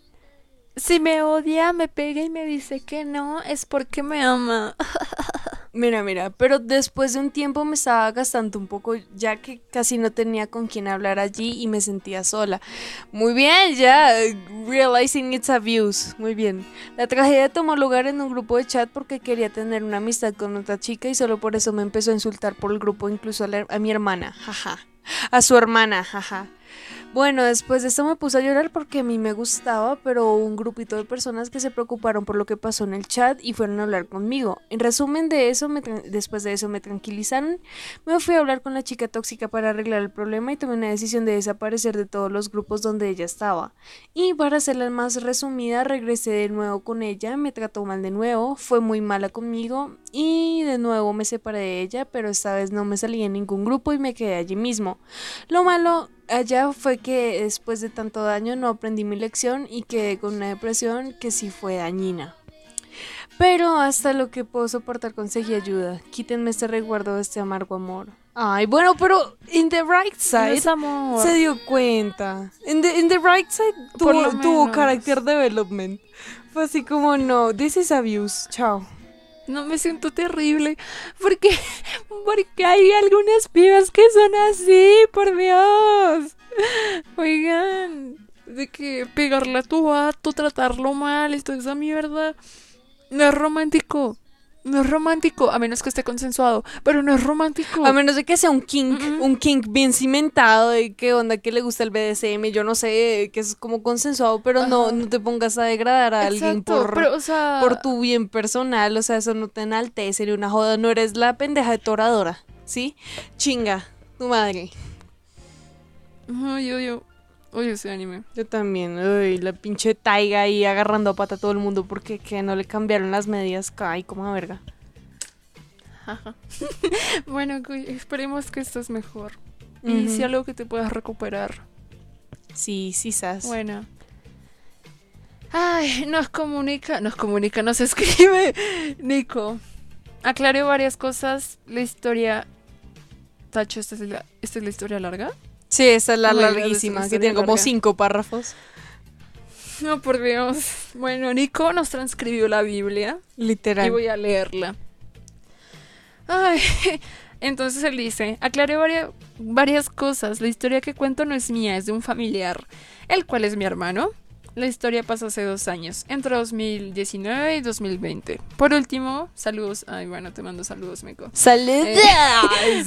si me odia, me pega y me dice que no, es porque me ama. Mira, mira, pero después de un tiempo me estaba gastando un poco ya que casi no tenía con quién hablar allí y me sentía sola. Muy bien, ya, realizing its abuse. Muy bien. La tragedia tomó lugar en un grupo de chat porque quería tener una amistad con otra chica y solo por eso me empezó a insultar por el grupo, incluso a, a mi hermana, jaja. A su hermana, jaja. Bueno, después de esto me puse a llorar porque a mí me gustaba, pero hubo un grupito de personas que se preocuparon por lo que pasó en el chat y fueron a hablar conmigo. En resumen de eso, me después de eso me tranquilizaron, me fui a hablar con la chica tóxica para arreglar el problema y tomé una decisión de desaparecer de todos los grupos donde ella estaba. Y para hacerla más resumida, regresé de nuevo con ella, me trató mal de nuevo, fue muy mala conmigo y de nuevo me separé de ella, pero esta vez no me salí en ningún grupo y me quedé allí mismo. Lo malo allá fue que después de tanto daño no aprendí mi lección y quedé con una depresión que sí fue dañina. Pero hasta lo que puedo soportar conseguí ayuda. Quítenme este recuerdo de este amargo amor. Ay, bueno, pero in the right No side amor. se dio cuenta. In the, in the right side tuvo, tuvo menos. character development. Fue así como, no, this is abuse. Chao. No me siento terrible. Porque, porque hay algunas pibas que son así, por Dios. Oigan, de que pegarle a tu vato, tratarlo mal y toda esa mierda. No es romántico. No es romántico, a menos que esté consensuado. Pero no es romántico. A menos de que sea un kink, un kink bien cimentado de qué onda que le gusta el BDSM, yo no sé, que es como consensuado, pero no, Ajá. no te pongas a degradar a alguien por, pero, o sea, por tu bien personal, o sea, eso no te enaltece ni una joda, no eres la pendeja de toradora, ¿sí? Chinga, tu madre. Ay, odio, odio ese anime. Yo también, uy, la pinche taiga ahí agarrando a pata a todo el mundo porque que no le cambiaron las medias, ay, como a verga. Bueno, esperemos que estés mejor. Y si algo que te puedas recuperar. Sí, sí, sas. Bueno. Ay, nos comunica, nos comunica, nos escribe Nico. Aclaré varias cosas. La historia. Tacho, ¿esta es la, esta es la historia larga? Sí, esa es la Oh larguísima, que tiene como cinco párrafos. No, por Dios. Bueno, Nico nos transcribió la Biblia Literal. y voy a leerla. Ay, entonces él dice, aclaré varias, varias cosas. La historia que cuento no es mía, es de un familiar, el cual es mi hermano. La historia pasó hace dos años, entre 2019 y 2020. Por último, saludos. Ay, bueno, te mando saludos, Mico. Saludos.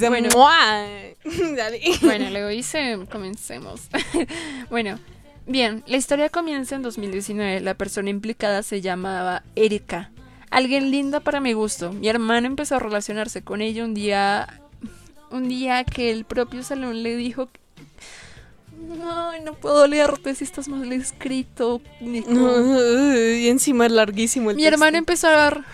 bueno. bueno. Dale. Bueno, luego dice, comencemos. bueno, bien, la historia comienza en 2019. La persona implicada se llamaba Erika. Alguien linda para mi gusto. Mi hermano empezó a relacionarse con ella un día. Un día que el propio salón le dijo. Ay, no puedo leerte si estás mal escrito, Nico". y encima es larguísimo el Mi texto. hermano empezó a.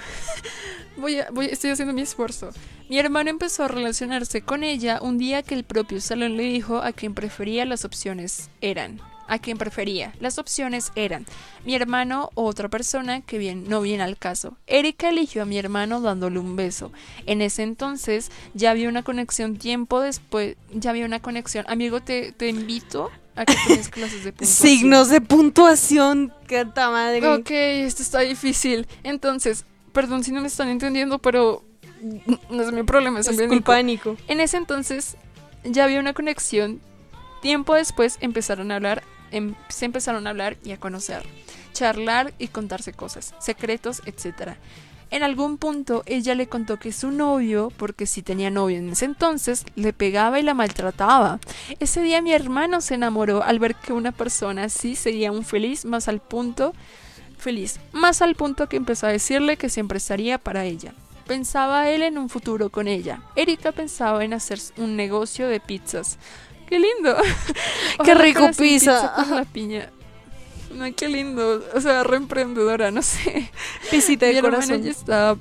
Voy a, voy, estoy haciendo mi esfuerzo. Mi hermano empezó a relacionarse con ella un día que el propio salón le dijo a quien prefería las opciones eran. A quien prefería. Las opciones eran mi hermano o otra persona que bien, no viene al caso. Erika eligió a mi hermano dándole un beso. En ese entonces ya había una conexión tiempo después. Ya había una conexión. Amigo, te, te invito a que tomes clases de puntuación. Signos de puntuación, canta madre. Ok, esto está difícil. Entonces, perdón si no me están entendiendo, pero no es mi problema, es, Es culpa de Nico. En ese entonces ya había una conexión. Tiempo después empezaron a hablar, em- se empezaron a hablar y a conocer, charlar y contarse cosas, secretos, etc. En algún punto ella le contó que su novio, porque si tenía novio en ese entonces, le pegaba y la maltrataba. Ese día mi hermano se enamoró al ver que una persona así sería un feliz más al punto feliz, más al punto que empezó a decirle que siempre estaría para ella. Pensaba él en un futuro con ella. Erika pensaba en hacer un negocio de pizzas. ¡Qué lindo! ¡Qué rico así, pizza! con la piña. Ay, qué lindo. O sea, reemprendedora, no sé. Pisita Mi de hermano corazón. ya estaba.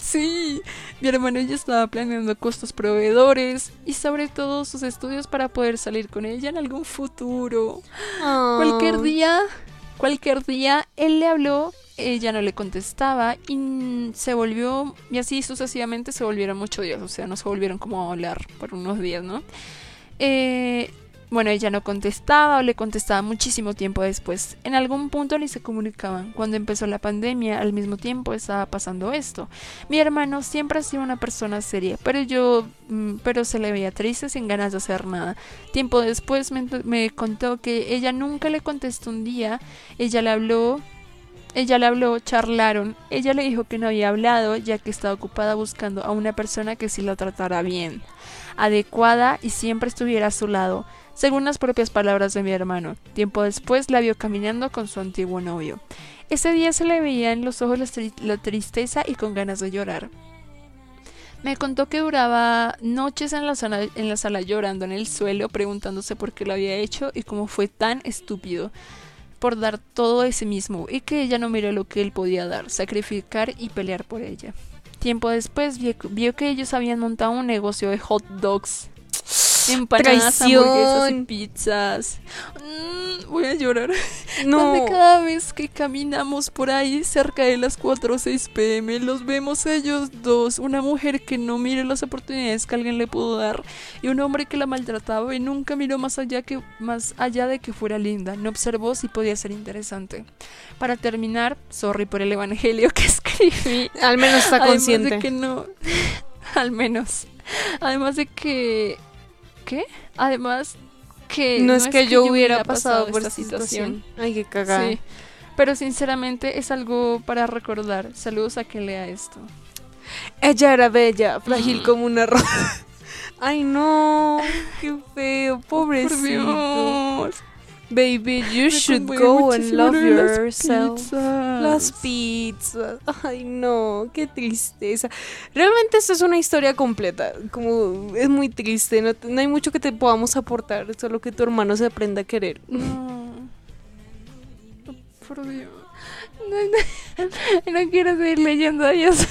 Sí, mi hermano ya estaba planeando costos proveedores y sobre todo sus estudios para poder salir con ella en algún futuro. Cualquier día, cualquier día, él le habló, ella no le contestaba y se volvió, y así sucesivamente se volvieron muchos días, o sea, no se volvieron como a hablar por unos días, ¿no? Eh, bueno, ella no contestaba o le contestaba muchísimo tiempo después. En algún punto ni se comunicaban. Cuando empezó la pandemia, al mismo tiempo estaba pasando esto. Mi hermano siempre ha sido una persona seria, pero yo, mm, pero se le veía triste sin ganas de hacer nada. Tiempo después me contó que ella nunca le contestó un día, ella le habló Ella le habló, charlaron. Ella le dijo que no había hablado ya que estaba ocupada buscando a una persona que sí la tratara bien, adecuada y siempre estuviera a su lado, según las propias palabras de mi hermano. Tiempo después la vio caminando con su antiguo novio. Ese día se le veía en los ojos la, tri- la tristeza y con ganas de llorar. Me contó que duraba noches en la, sala, en la sala llorando en el suelo, preguntándose por qué lo había hecho y cómo fue tan estúpido por dar todo de sí mismo y que ella no miró lo que él podía dar, sacrificar y pelear por ella. Tiempo después vio, vio que ellos habían montado un negocio de hot dogs, empanadas, Traición. hamburguesas y pizzas. Mm, voy a llorar. No. Donde cada vez que caminamos por ahí cerca de las 4 o 6 pm los vemos ellos dos, una mujer que no mire las oportunidades que alguien le pudo dar y un hombre que la maltrataba y nunca miró más allá que más allá de que fuera linda, no observó si podía ser interesante. Para terminar, sorry por el evangelio que escribí. Al menos está Además consciente. de que no, al menos. Además de que Además que no, es que, yo hubiera pasado, por esta situación. Ay, qué cagada. Sí. Pero sinceramente es algo para recordar. Saludos a quien lea esto. Ella era bella, frágil Mm. como una rosa. Ay, no. Qué feo, pobrecito. Por Dios. Baby, you Me should go and love lo de las yourself. pizzas. Las pizzas. Ay, no, qué tristeza. Realmente esto es una historia completa. Como es muy triste. No, no hay mucho que te podamos aportar. Solo que tu hermano se aprenda a querer. No. Por Dios. No, no- no quiero seguir leyendo a Dios.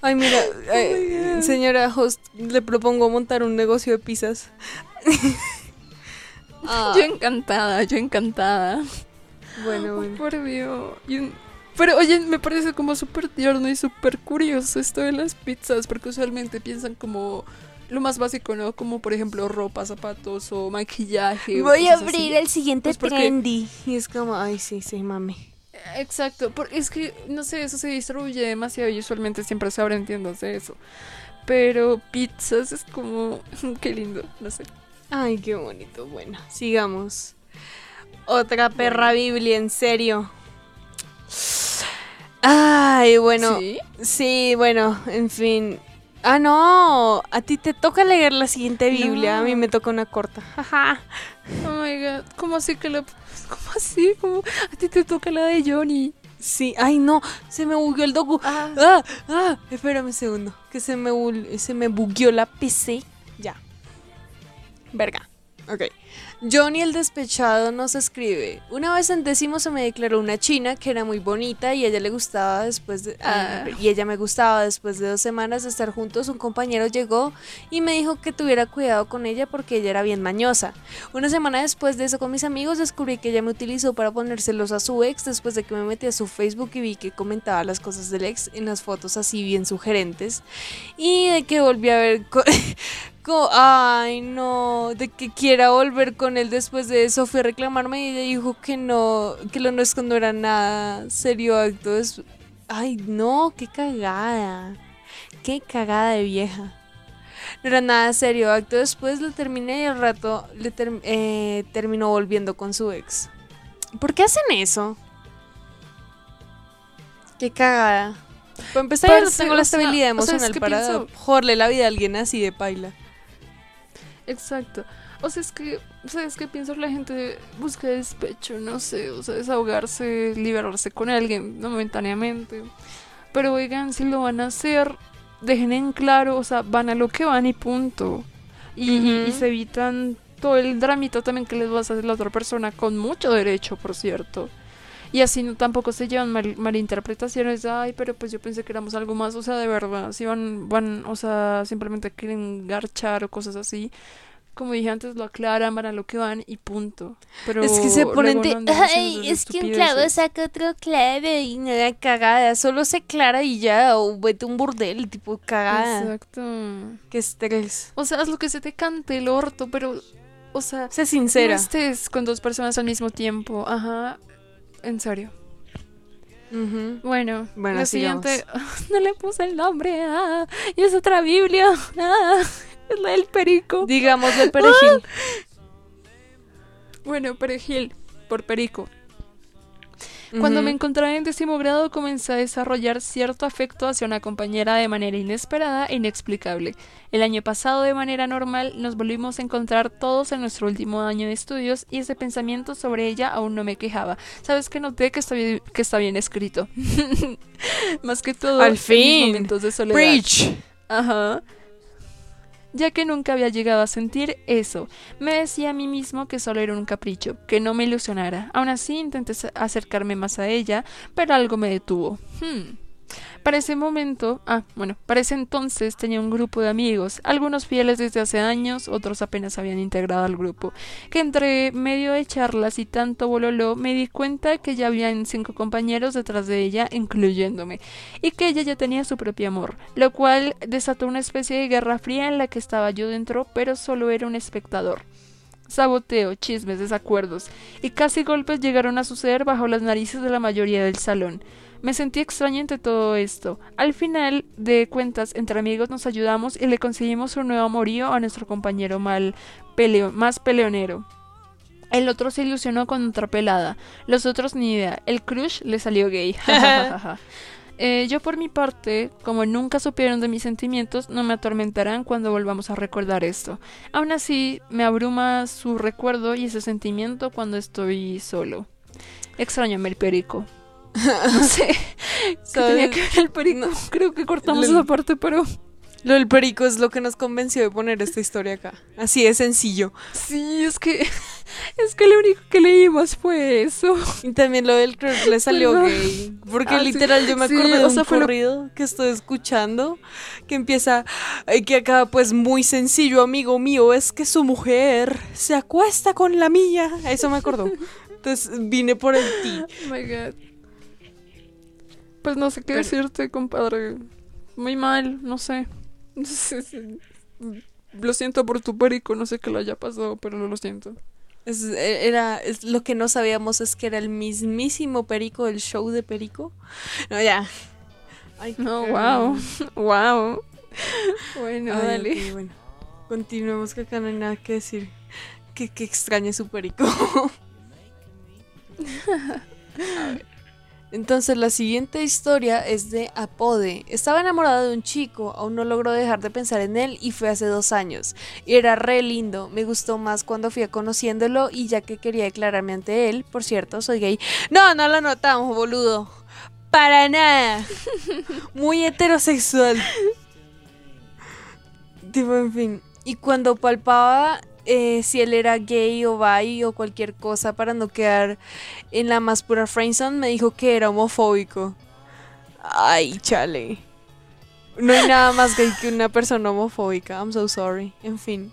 Ay, mira, Oh eh, señora host, le propongo montar un negocio de pizzas. Ah, Yo encantada, yo encantada. bueno, bueno. Por Dios. Pero oye, me parece como súper tierno y súper curioso esto de las pizzas, porque usualmente piensan como lo más básico, ¿no? Como por ejemplo ropa, zapatos o maquillaje. o Voy a así. abrir el siguiente Pues porque- trendy. Y es como, ay, sí, sí, mami. Exacto, porque es que, no sé, eso se distribuye demasiado y usualmente siempre se abren tiendas de eso. Pero pizzas es como, qué lindo, no sé. Ay, qué bonito. Bueno, sigamos. Otra perra Biblia, en serio. Ay, bueno. ¿Sí? Sí, bueno, en fin. Ah, no. A ti te toca leer la siguiente Biblia. A mí me toca una corta. Jaja. Oh my god, ¿cómo así que la... ¿Cómo así? ¿Cómo? A ti te toca la de Johnny. Sí, ay, no. Se me bugueó el docu. Ah, Ah, ah, espérame un segundo. Que se me, se me bugueó la PC. Verga. Ok. Johnny el despechado nos escribe. Una vez en décimo se me declaró una china que era muy bonita y ella le gustaba después de... Ah. Y ella me gustaba después de dos semanas de estar juntos. Un compañero llegó y me dijo que tuviera cuidado con ella porque ella era bien mañosa. Una semana después de eso con mis amigos descubrí que ella me utilizó para ponérselos a su ex después de que me metí a su Facebook y vi que comentaba las cosas del ex en las fotos así bien sugerentes. Y de que volví a ver... ay, no, de que quiera volver con él después de eso fui a reclamarme y ella dijo que no, que lo nuestro no era nada serio acto. Es, ay, no, qué cagada. Qué cagada de vieja. No era nada serio acto. Después lo terminé y al rato le ter- eh, terminó volviendo con su ex. ¿Por qué hacen eso? Qué cagada. Para empezar, yo no tengo la o sea, estabilidad o sea, es emocional que para pienso- joderle la vida a alguien así de paila. Exacto. O sea, es que, ¿sabes qué pienso? La gente busca despecho, no sé, o sea, desahogarse, liberarse con alguien momentáneamente. Pero oigan, si lo van a hacer, dejen en claro, o sea, van a lo que van y punto. Y, y- y Ujú. se evitan todo el dramito también que les va a hacer la otra persona, con mucho derecho, por cierto. Y así no, tampoco se llevan mal- malinterpretaciones ay, pero pues yo pensé que éramos algo más, o sea, de verdad, si van, van, o sea, simplemente quieren garchar o cosas así, como dije antes, lo aclaran, van a lo que van y punto. Pero Es que se ponen de, ay, es que un clavo estupideces". saca otro clavo y no da cagada. Solo se clara y ya, o vete a un burdel, tipo cagada. Exacto. Qué estrés. O sea, haz lo que se te cante el orto, pero, o sea, Sé sincera. no estés con dos personas al mismo tiempo. Ajá, en serio. Bueno, Bueno, la sigamos. siguiente. No le puse el nombre. Ah, y es otra Biblia. Ah, es la del perico. Digamos de perejil. Bueno, perejil, por perico. Cuando me encontraba en décimo grado comencé a desarrollar cierto afecto hacia una compañera de manera inesperada e inexplicable. El año pasado, de manera normal, nos volvimos a encontrar todos en nuestro último año de estudios y ese pensamiento sobre ella aún no me quejaba. ¿Sabes que noté que está bien, que está bien escrito? Más que todo Al en mis fin. momentos de soledad. Preach. Ajá. Ya que nunca había llegado a sentir eso, me decía a mí mismo que solo era un capricho, que no me ilusionara. Aún así intenté acercarme más a ella, pero algo me detuvo. Hmm. Para ese momento, ah, bueno, para ese entonces tenía un grupo de amigos, algunos fieles desde hace años, otros apenas habían integrado al grupo, que entre medio de charlas y tanto bololó me di cuenta que ya habían cinco compañeros detrás de ella, incluyéndome y que ella ya tenía su propio amor, lo cual desató una especie de guerra fría en la que estaba yo dentro, pero solo era un espectador. Saboteo, chismes, desacuerdos y casi golpes llegaron a suceder bajo las narices de la mayoría del salón. Me sentí extraño entre todo esto. Al final de cuentas, entre amigos nos ayudamos y le conseguimos un nuevo amorío a nuestro compañero mal peleo- más peleonero. El otro se ilusionó con otra pelada. Los otros ni idea. El crush le salió gay. Eh, yo por mi parte, como nunca supieron de mis sentimientos, no me atormentarán cuando volvamos a recordar esto. Aún así, me abruma su recuerdo y ese sentimiento cuando estoy solo. Extrañame el perico. No sé qué tenía que ver el perico. Creo que cortamos Lo- esa parte, pero Lo del perico es lo que nos convenció de poner esta historia acá. Así de sencillo. sí, es que es que lo único que leímos fue eso. Y también lo del crush le salió Perdón. gay. Porque Ah, sí. literal yo me Sí, acordé de o un sea, fue lo- corrido que estoy escuchando que empieza, eh, que acá pues muy sencillo, amigo mío, es que su mujer se acuesta con la mía. Eso me acordó. Entonces vine por el ti. Oh my god. Pues no sé qué Pero- decirte, compadre. Muy mal, no sé. No sé si- Lo siento por tu perico, no sé qué le haya pasado, pero lo siento. Es- eh, era, es- lo que no sabíamos es que era el mismísimo perico del show de perico. No, ya. Ay, No, wow. Wow. Bueno, Ay, dale. bueno. Continuemos que acá no hay nada que decir. Que, que extrañe su perico. A ver. Entonces la siguiente historia es de Apode. Estaba enamorado de un chico, aún no logró dejar de pensar en él y fue hace dos años. Y era re lindo, me gustó más cuando fui a conociéndolo y ya que quería declararme ante él, por cierto, soy gay. No, no lo notamos, boludo. Para nada. Muy heterosexual. Tipo, en fin. Y cuando palpaba eh, si él era gay o bi o cualquier cosa para no quedar en la más pura friendzone, me dijo que era homofóbico. Ay, chale. No hay nada más gay que una persona homofóbica. I'm so sorry. En fin.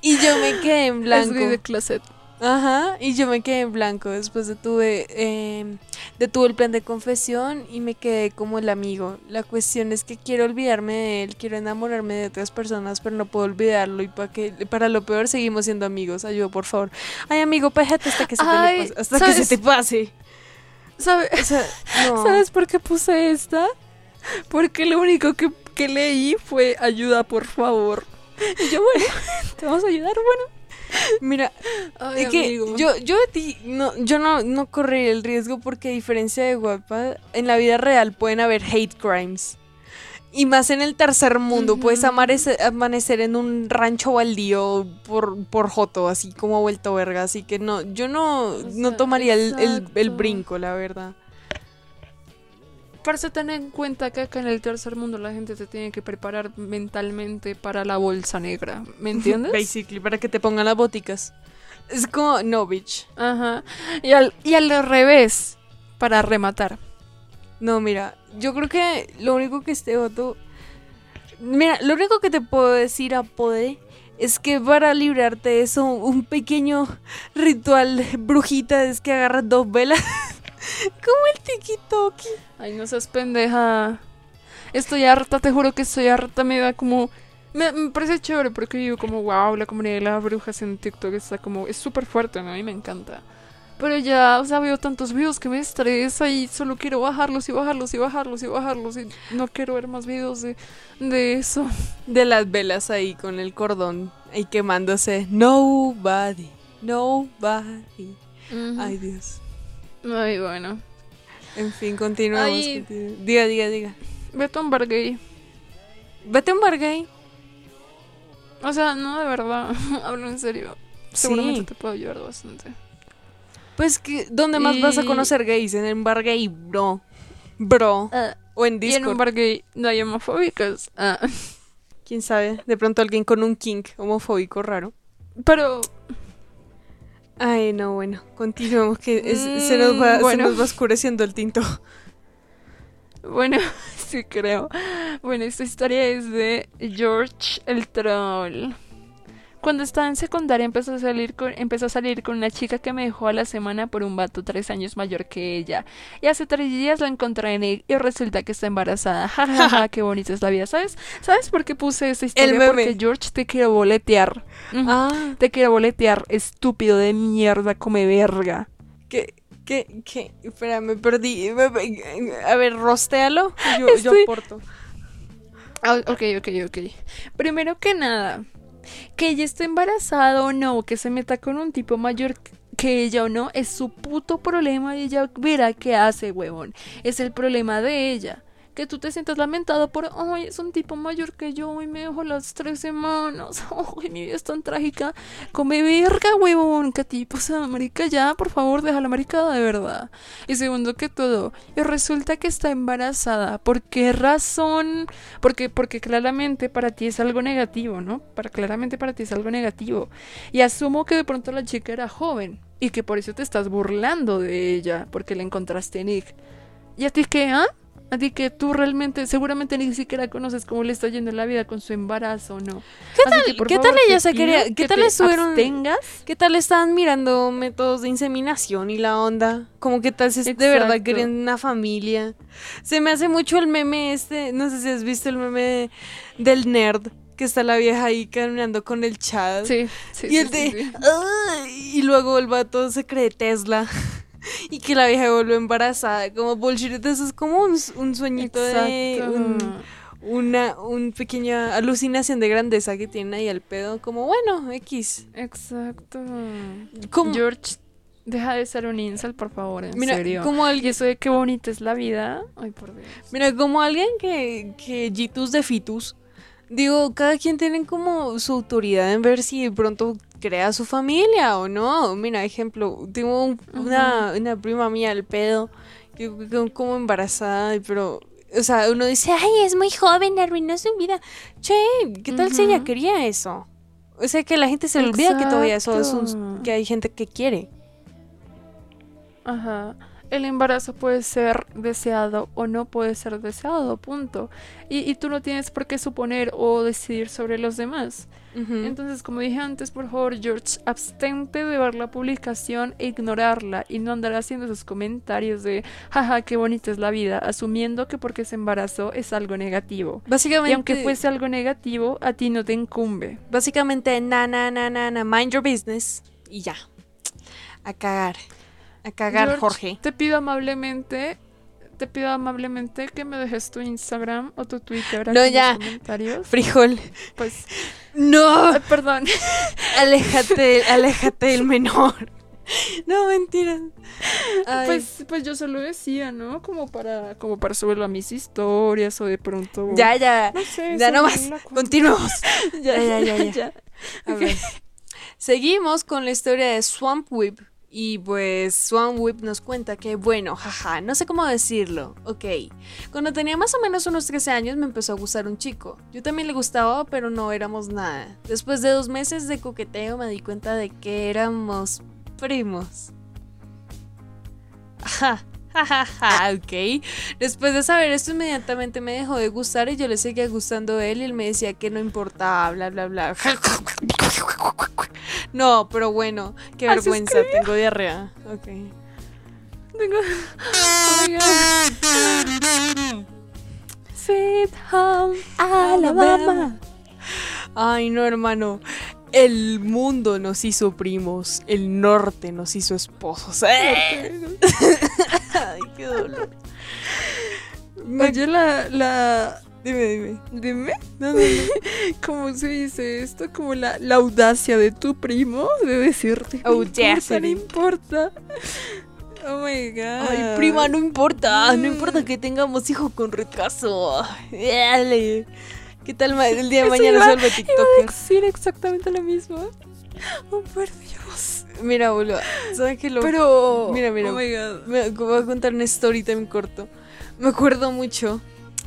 Y yo me quedé en Es blanco. gay de closet. Ajá, y yo me quedé en blanco después de tuve, eh, detuve el plan de confesión y me quedé como el amigo. La cuestión es que quiero olvidarme de él, quiero enamorarme de otras personas, pero no puedo olvidarlo y para que para lo peor seguimos siendo amigos. Ayuda, por favor. Ay, amigo, péjate hasta que se te, le pase, hasta que se te pase. ¿Sabe- O sea, no. ¿Sabes por qué puse esta? Porque lo único que, que leí fue ayuda, por favor. Y yo, bueno, te vamos a ayudar, bueno. Mira, Ay, es que yo, yo de ti no, yo no, no corrí el riesgo porque a diferencia de Guapa, en la vida real pueden haber hate crimes. Y más en el tercer mundo, puedes amanecer en un rancho baldío por, por joto, así como vuelto verga. Así que no, yo no, no sea, tomaría el, el- el brinco, la verdad. Parce, ten en cuenta que acá en el tercer mundo la gente se tiene que preparar mentalmente para la bolsa negra. ¿Me entiendes? Basically, para que te pongan las boticas. Es como, no, bitch. Ajá. Y al, y al revés, para rematar. No, mira, yo creo que lo único que este voto. Mira, lo único que te puedo decir a Pode es que para librarte de eso, un pequeño ritual brujita es que agarras dos velas. como el tiki-toki. Ay, no seas pendeja. Estoy harta, te juro que estoy harta. Me da como. Me, me parece chévere porque digo, como, wow, la comunidad de las brujas en TikTok está como. Es súper fuerte, ¿no? A mí me encanta. Pero ya, o sea, veo tantos videos que me estresa y solo quiero bajarlos y bajarlos y bajarlos y bajarlos. Y no quiero ver más videos de, de eso. De las velas ahí con el cordón ahí quemándose. Nobody, nobody. Ay, Dios. Ay, bueno. En fin, continuamos. Ay. Diga, diga, diga. Vete a un bar gay. Vete a un bar gay. O sea, no, de verdad. Hablo en serio. Seguramente Sí. te puedo ayudar bastante. Pues, que, ¿dónde más vas a conocer gays? En el bar gay, bro. Bro. O en y en Discord. un bar gay no hay homofóbicos. Ah. ¿Quién sabe? De pronto alguien con un kink homofóbico raro. Pero Ay, no, bueno. Continuemos que es- se, nos va, Mm, bueno. se nos va oscureciendo el tinto. Bueno, sí creo. Bueno, esta historia es de George el Troll. Cuando estaba en secundaria empezó a salir con, empezó a salir con una chica que me dejó a la semana por un vato tres años mayor que ella. Y hace tres días la encontré en él y resulta que está embarazada. Ja, ja, ja, qué bonita es la vida, ¿sabes? ¿Sabes por qué puse esta historia? meme. Porque George te quiere boletear. Ujú. Ah, Te quiere boletear, estúpido de mierda, come verga. ¿qué? ¿Qué? ¿Qué? Espera, me perdí. A ver, rostealo. Yo, yo Estoy- aporto. Ah, ok, ok, ok. Primero que nada, que ella esté embarazada o no, que se meta con un tipo mayor que ella o no, es su puto problema y ella verá qué hace, huevón. Es el problema de ella. Que tú te sientas lamentado por, ay, es un tipo mayor que yo y me dejó las tres semanas. Ay, mi vida es tan trágica. Come verga, huevón. Que tipo, o sea, marica, ya, por favor, deja la maricada de verdad. Y segundo que todo, y resulta que está embarazada. ¿Por qué razón? Porque, porque claramente para ti es algo negativo, ¿no? Para, claramente para ti es algo negativo. Y asumo que de pronto la chica era joven y que por eso te estás burlando de ella, porque la encontraste en Nick. ¿Y a ti qué, ah? A ti que tú realmente, seguramente ni siquiera conoces cómo le está yendo la vida con su embarazo, ¿no? ¿Qué Así tal- que, por qué favor, tal ella se quería- qué que tal estuvieron- abstengas ¿Qué tal estaban mirando métodos de inseminación y la onda? Como que tal si de verdad Exacto. querían una familia. Se me hace mucho el meme este, no sé si has visto el meme del nerd, que está la vieja ahí caminando con el chat. Sí, sí, y sí, el sí, de, sí. "Ay", y luego el vato se cree Tesla. Y que la vieja vuelve embarazada, como bullshit. Eso es como un, un sueñito de Exacto. un- una un pequeña alucinación de grandeza que tiene ahí al pedo. Como, bueno, X. Exacto. Como, George, deja de ser un incel, por favor, en mira, serio. como Y alguien, eso de qué bonita es la vida. Ay, por Dios. mira, como alguien que, que Jitus de Fitus. Digo, cada quien tiene como su autoridad en ver si de pronto crea su familia o no. Mira, ejemplo, tengo un- una, una prima mía al pedo, que como embarazada, pero, o sea, uno dice, ay, es muy joven, arruinó su vida. Che, ¿qué tal si ella quería eso? O sea, que la gente se le olvida que todavía eso es un, que hay gente que quiere. Ajá. El embarazo puede ser deseado o no puede ser deseado, punto. Y, y tú no tienes por qué suponer o decidir sobre los demás. Entonces, como dije antes, por favor, George, abstente de ver la publicación e ignorarla y no andar haciendo esos comentarios de, jaja, qué bonita es la vida, asumiendo que porque se embarazó es algo negativo. Básicamente, Y aunque fuese algo negativo, a ti no te incumbe. básicamente, na, na, na, na, na, mind your business, y ya. A cagar. A cagar, George, Jorge. Te pido amablemente, te pido amablemente que me dejes tu Instagram o tu Twitter No, aquí en ya. los comentarios. Frijol. Pues, No, ay, perdón. aléjate, aléjate del menor. No, mentira. Ay, Pues, pues yo solo decía, ¿no? Como para, como para subirlo a mis historias o de pronto. ya, ya. No sé. Ya subir no más. la cuenta. Continuemos. Ya, Ya, ya, ya, ya. ya. A ver. Seguimos con la historia de Swamp Whip. Y pues Swamp Whip nos cuenta que, bueno, jaja, no sé cómo decirlo. Ok. Cuando tenía más o menos unos 13 años me empezó a gustar un chico. Yo también le gustaba, pero no éramos nada. Después de dos meses de coqueteo me di cuenta de que éramos primos. Ajá. Ok. Después de saber esto, inmediatamente me dejó de gustar y yo le seguía gustando a él y él me decía que no importaba, bla, bla, bla. No, pero bueno, qué vergüenza, tengo diarrea. Ok. Tengo. Oigan. Sweet Home Alabama. Ay, no, hermano. El mundo nos hizo primos, el norte nos hizo esposos. ¡Eh! Ay, qué dolor. Oye, la, la. Dime, dime. Dime. No, no, no. ¿Cómo se dice esto? Como la, la audacia de tu primo de decirte. Audacity. no importa. Oh my god. Ay, prima, no importa, no importa que tengamos hijos con retraso. Dale. ¿Qué tal el día de mañana iba- vuelve Iba a decir exactamente lo mismo. Oh, por Dios. Mira, boludo, ¿sabes qué lo Pero. Mira, mira. Oh my god. Me voy a contar una story también corto. Me acuerdo mucho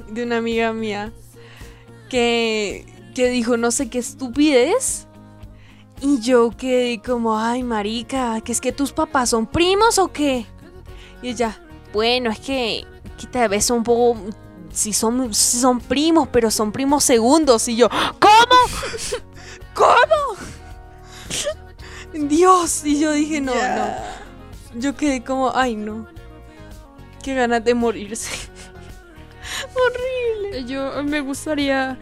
de una amiga mía que, que dijo no sé qué estupidez. Y yo quedé como, ay, marica, que es que tus papás son primos o qué? Y ella, bueno, es que, que tal vez son un poco, si son, si son primos, pero son primos segundos. Y yo, ¿cómo? ¿Cómo? Dios, y yo dije, no, no. Yo quedé como, ay no. Qué ganas de morirse. Eh, Yo me gustaría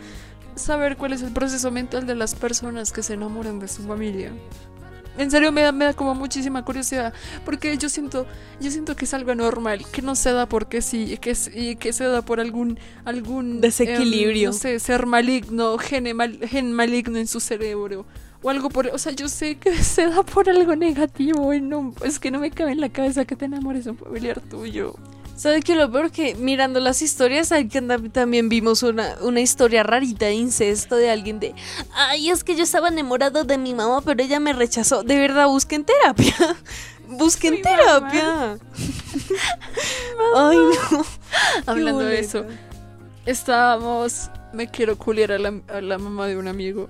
saber cuál es el proceso mental de las personas que se enamoran de su familia. En serio me da, me da como muchísima curiosidad, porque yo siento, yo siento que es algo anormal, que no se da porque sí, que, es- y que se da por algún, algún Desequilibrio. em, no sé, ser maligno, gen, mal- gen maligno en su cerebro. O algo por, o sea, yo sé que se da por algo negativo y no, es que no me cabe en la cabeza que te enamores de un familiar tuyo. ¿Sabes qué? Lo peor que mirando las historias, que también vimos una, una historia rarita de incesto de alguien de, ay, es que yo estaba enamorado de mi mamá, pero ella me rechazó. De verdad, busquen terapia. Busquen terapia. Ay, no. Hablando de eso, estábamos. Me quiero culiar a la, a la mamá de un amigo.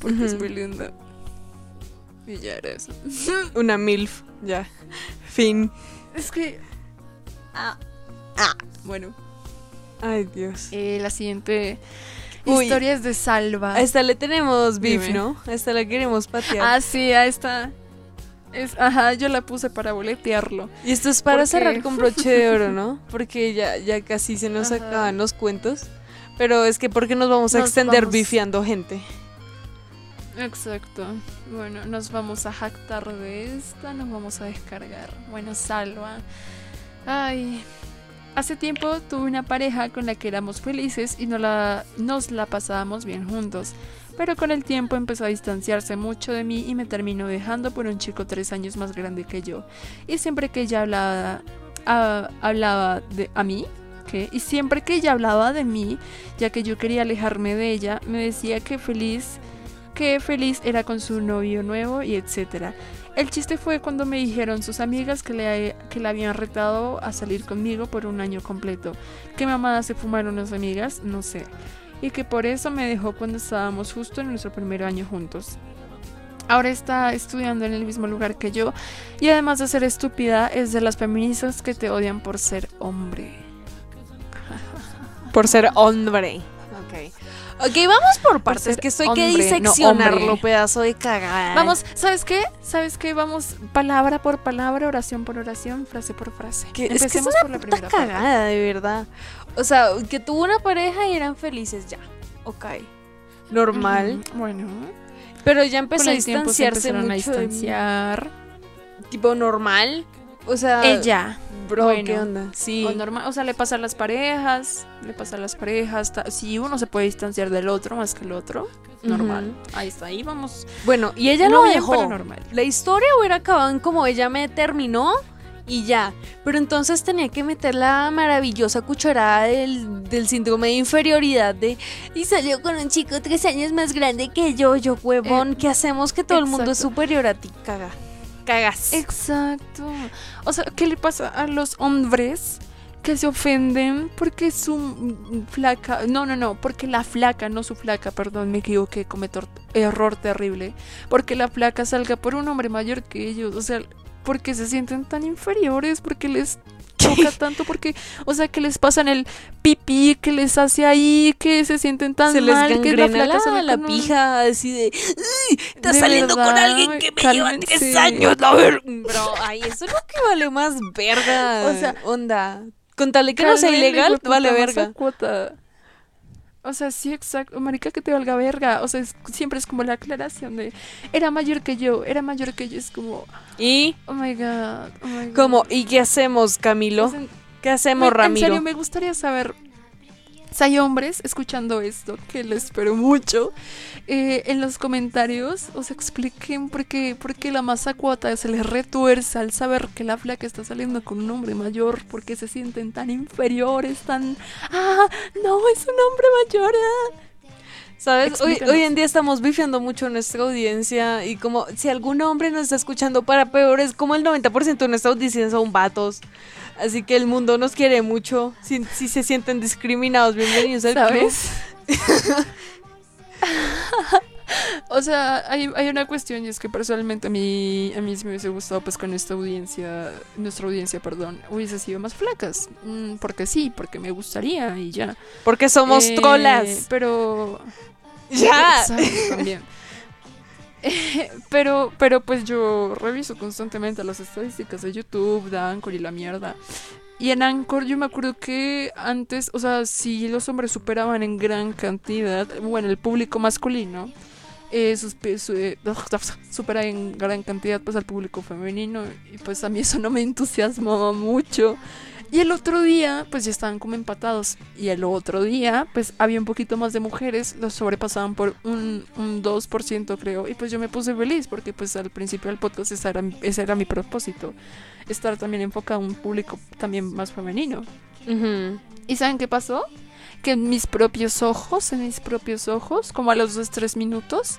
Porque es muy linda. Y ya era eso. Una MILF, ya. Fin. Es que. Ah. Bueno, Ay, Dios. eh, la siguiente Uy. historia es de Salva. A esta le tenemos beef, Dime. ¿no? A esta la queremos patear. Ah, sí, a esta. Es, ajá, yo la puse para boletearlo. Y esto es para cerrar con broche de oro, ¿no? Porque ya, ya casi se nos Ajá. acaban los cuentos. Pero es que ¿por qué nos vamos a Nos extender vamos. bifiando gente? Exacto. Bueno, nos vamos a jactar de esta, nos vamos a descargar. Bueno, salva. Ay. Hace tiempo tuve una pareja con la que éramos felices y no la, nos la pasábamos bien juntos. Pero con el tiempo empezó a distanciarse mucho de mí y me terminó dejando por un chico tres años más grande que yo. Y siempre que ella hablaba, a- hablaba de a mí, ¿qué? y siempre que ella hablaba de mí, ya que yo quería alejarme de ella, me decía que feliz que feliz era con su novio nuevo y etcétera. El chiste fue cuando me dijeron sus amigas que le, que le habían retado a salir conmigo por un año completo. ¿Qué mamada se fumaron las amigas? No sé. Y que por eso me dejó cuando estábamos justo en nuestro primer año juntos. Ahora está estudiando en el mismo lugar que yo y además de ser estúpida es de las feministas que te odian por ser hombre. Por ser hombre. Ok. Ok, vamos por partes, que esto hay que no diseccionarlo, hombre. pedazo de cagada. Vamos, ¿sabes qué? ¿Sabes qué? Vamos palabra por palabra, oración por oración, frase por frase. Que- es que es Empecemos una por la puta primera parte. cagada, de verdad. O sea, que tuvo una pareja y eran felices ya. Ok. Normal. Bueno, Pero ya empezó a distanciarse a mucho de mí. distanciar. Tipo normal. O sea, Ella. Bro, bueno. ¿qué onda? Sí. O, normal, o sea, le pasa a las parejas, le pasa a las parejas. Si uno se puede distanciar del otro más que el otro, normal. Ahí está, ahí vamos. Bueno, y ella no lo dejó. normal. La historia hubiera acabado en como ella me terminó y ya. Pero entonces tenía que meter la maravillosa cucharada del, del síndrome de inferioridad de y salió con un chico tres años más grande que yo, yo huevón, Eh, ¿qué hacemos que todo el mundo es superior a ti? Caga. Cagas. Exacto. O sea, ¿qué le pasa a los hombres que se ofenden porque su flaca, no, no, no, porque la flaca, no su flaca, perdón, me equivoqué, cometo error terrible, porque la flaca salga por un hombre mayor que ellos, o sea, porque se sienten tan inferiores, porque les choca tanto, porque, o sea, que les pasan el pipí, que les hace ahí, que se sienten tan se les mal, que la flaca la, la pija así de "Uy, estás De saliendo con alguien que me lleva tres cálmense. años la ver bro ay eso es lo que vale más verga O sea, onda. Con tal que no sea ilegal vale verga. cuota. O sea, sí, exacto. Marica, que te valga verga. O sea, es- siempre es como la aclaración de era mayor que yo, era mayor que yo. Es como, y oh my god, oh my god. como y qué hacemos Camilo sea, qué hacemos me- Ramiro En serio, me gustaría saber Si hay hombres escuchando esto, que les espero mucho, eh, en los comentarios os expliquen por qué, por qué la masa cuota se les retuerce al saber que la flaca está saliendo con un hombre mayor, porque se sienten tan inferiores, tan... ¡Ah! No, es un hombre mayor. ah". ¿Sabes? Hoy, en día estamos bifiando mucho nuestra audiencia y como si algún hombre nos está escuchando para peor, es como el 90% de nuestra audiencia son vatos. Así que el mundo nos quiere mucho. Si, si se sienten discriminados, bienvenidos al club. ¿Sabes? o sea, hay, hay una cuestión y es que personalmente a mí, a mí sí me hubiese gustado pues con esta audiencia, nuestra audiencia, perdón, hubiese sido más flacas. Mm, porque sí, porque me gustaría y ya. Porque somos Eh, trolas. Pero... Ya. Exacto, también. Pero, pero pues yo reviso constantemente las estadísticas de YouTube, de Anchor y la mierda. Y en Anchor yo me acuerdo que antes, o sea, si los hombres superaban en gran cantidad, bueno, el público masculino, eh, sus, su- eh, supera en gran cantidad pues al público femenino y pues a mí eso no me entusiasmaba mucho. Y el otro día, pues ya estaban como empatados. Y el otro día, pues había un poquito más de mujeres, los sobrepasaban por un, un 2%, creo. Y pues yo me puse feliz porque pues al principio del podcast ese era, ese era mi propósito. Estar también enfocado a un público también más femenino. ¿Y saben qué pasó? Que en mis propios ojos, en mis propios ojos, como a los 2-3 minutos,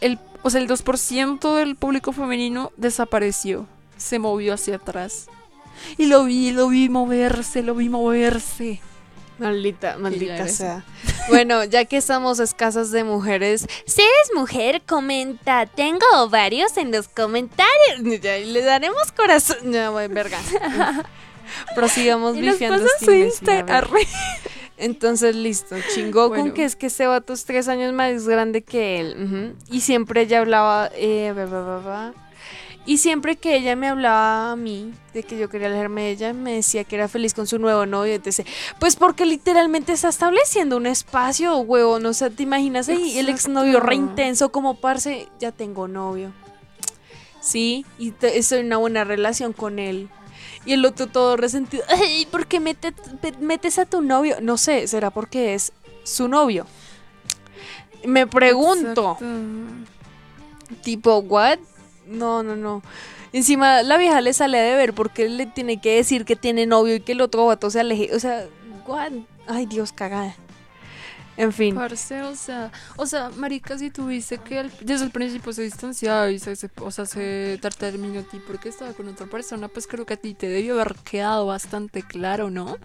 el, o sea, el 2% del público femenino desapareció. Se movió hacia atrás. Y lo vi, lo vi moverse, lo vi moverse. Maldita, maldita sea. Bueno, ya que estamos escasas de mujeres, si eres mujer, comenta. Tengo ovarios en los comentarios. Le daremos corazón. No, voy, verga. Prosigamos bifiando su. Instagram. Entonces, listo. Chingó con Bueno. que es que ese vato es tres años más grande que él. Y siempre ella hablaba. Eh. Y siempre que ella me hablaba a mí de que yo quería alejarme de ella, me decía que era feliz con su nuevo novio. Entonces, pues porque literalmente está estableciendo un espacio, huevón. O sea, ¿te imaginas ahí el exnovio re intenso como parce? Ya tengo novio. Sí, y estoy en una buena relación con él. Y el otro todo resentido. Ay, ¿por qué mete- pe- metes a tu novio? No sé, será porque es su novio. Me pregunto, Exacto. tipo, ¿what? No, no, no. Encima la vieja le sale de ver porque él le tiene que decir que tiene novio y que el otro vato se aleje. O sea, ¿what? Ay, Dios, cagada. En fin. O sea, o sea, marica, si tuviste que desde el principio se distanciaba y se, se- o sea, se te terminó a ti porque estaba con otra persona, pues creo que a ti te debió haber quedado bastante claro, ¿no?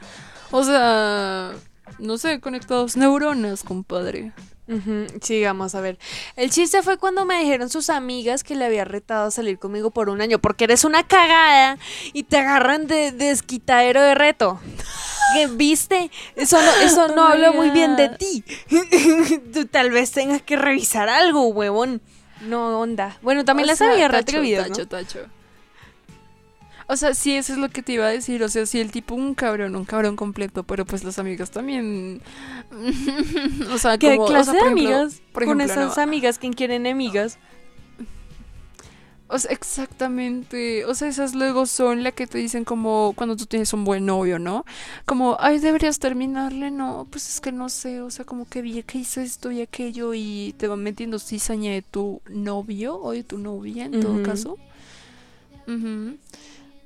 O sea, no sé, conectados neuronas, compadre. Ujú, Sigamos a ver. El chiste fue cuando me dijeron sus amigas que le había retado a salir conmigo por un año porque eres una cagada y te agarran de desquitadero de reto. ¿Qué viste? Eso no, eso no Oh habla muy bien de ti. Tú tal vez tengas que revisar algo, huevón. No, onda. Bueno, también O las sea, había tacho, tacho, tacho. O sea, sí, eso es lo que te iba a decir. O sea, sí, el tipo un cabrón, un cabrón completo, pero pues las amigas también. o sea, ¿Qué como, o clase de por ejemplo- amigas? por Con esas no, amigas, ¿quién quiere enemigas? O sea, exactamente. O sea, esas luego son las que te dicen como cuando tú tienes un buen novio, ¿no? Como, ay, deberías terminarle. No, pues es que no sé. O sea, como que vi que hizo esto y aquello y te van metiendo cizaña de tu novio o de tu novia, en todo caso. Ujú.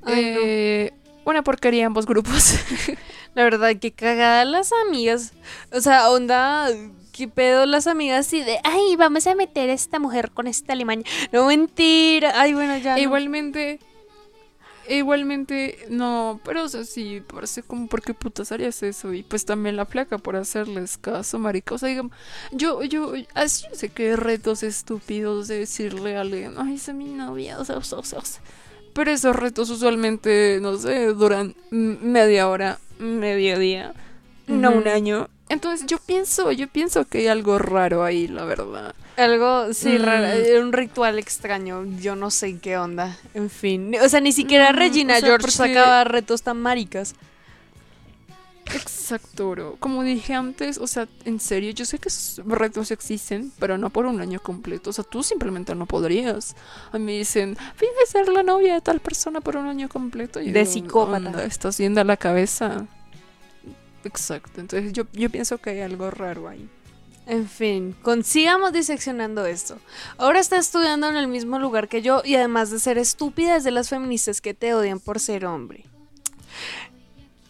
Ay, no. Eh, Una porquería ambos grupos. La verdad, que cagada las amigas. O sea, onda, ¿qué pedo las amigas? Y de, ay, vamos a meter a esta mujer con esta alemán. No, mentira. Ay, bueno, ya. no. igualmente. Igualmente, no, pero o sea, sí, parece como, ¿por qué putas harías eso? Y pues también la flaca por hacerles caso, marica. O sea, digamos, yo, yo, así yo sé que retos estúpidos de decirle a alguien, ay, es mi novia, o sea, o sea, o sea, o sea. Pero esos retos usualmente, no sé, duran media hora, medio día, no un año. Entonces yo pienso, yo pienso que hay algo raro ahí, la verdad. Algo, sí, Mm. raro. eh, Un ritual extraño. Yo no sé qué onda. En fin. O sea, ni siquiera Mm, Regina o sea, George sacaba retos tan maricas. Exacto, bro. Como dije antes, o sea, en serio, yo sé que esos retos existen, pero no por un año completo. O sea, tú simplemente no podrías. A mí me dicen, finge ser la novia de tal persona por un año completo. Y De yo, psicópata. "Onda, Estás yendo a la cabeza. Exacto, entonces yo, yo pienso que hay algo raro ahí. En fin, consigamos diseccionando esto. Ahora está estudiando en el mismo lugar que yo y además de ser estúpida es de las feministas que te odian por ser hombre.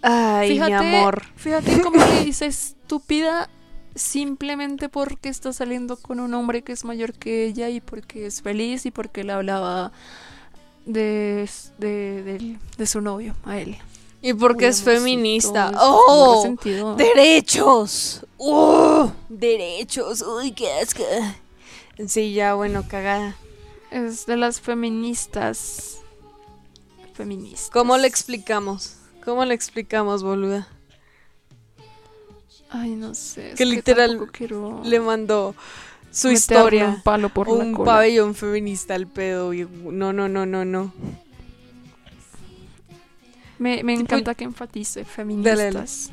Ay, mi amor. Fíjate cómo le dice estúpida simplemente porque está saliendo con un hombre que es mayor que ella y porque es feliz y porque le hablaba de, de, de- de su novio a él. Y porque Uy, es amorcito, feminista. ¡Oh! ¡Derechos! ¡Oh! ¡Derechos! ¡Uy, qué asco! Sí, ya, bueno, cagada. Es de las feministas. Feministas. ¿Cómo le explicamos? ¿Cómo le explicamos, boluda? Ay, no sé. Que literal Le mandó su historia. Un palo por la un cola. pabellón feminista al pedo. y- No, no, no, no, no. Me, me encanta que enfatice feministas.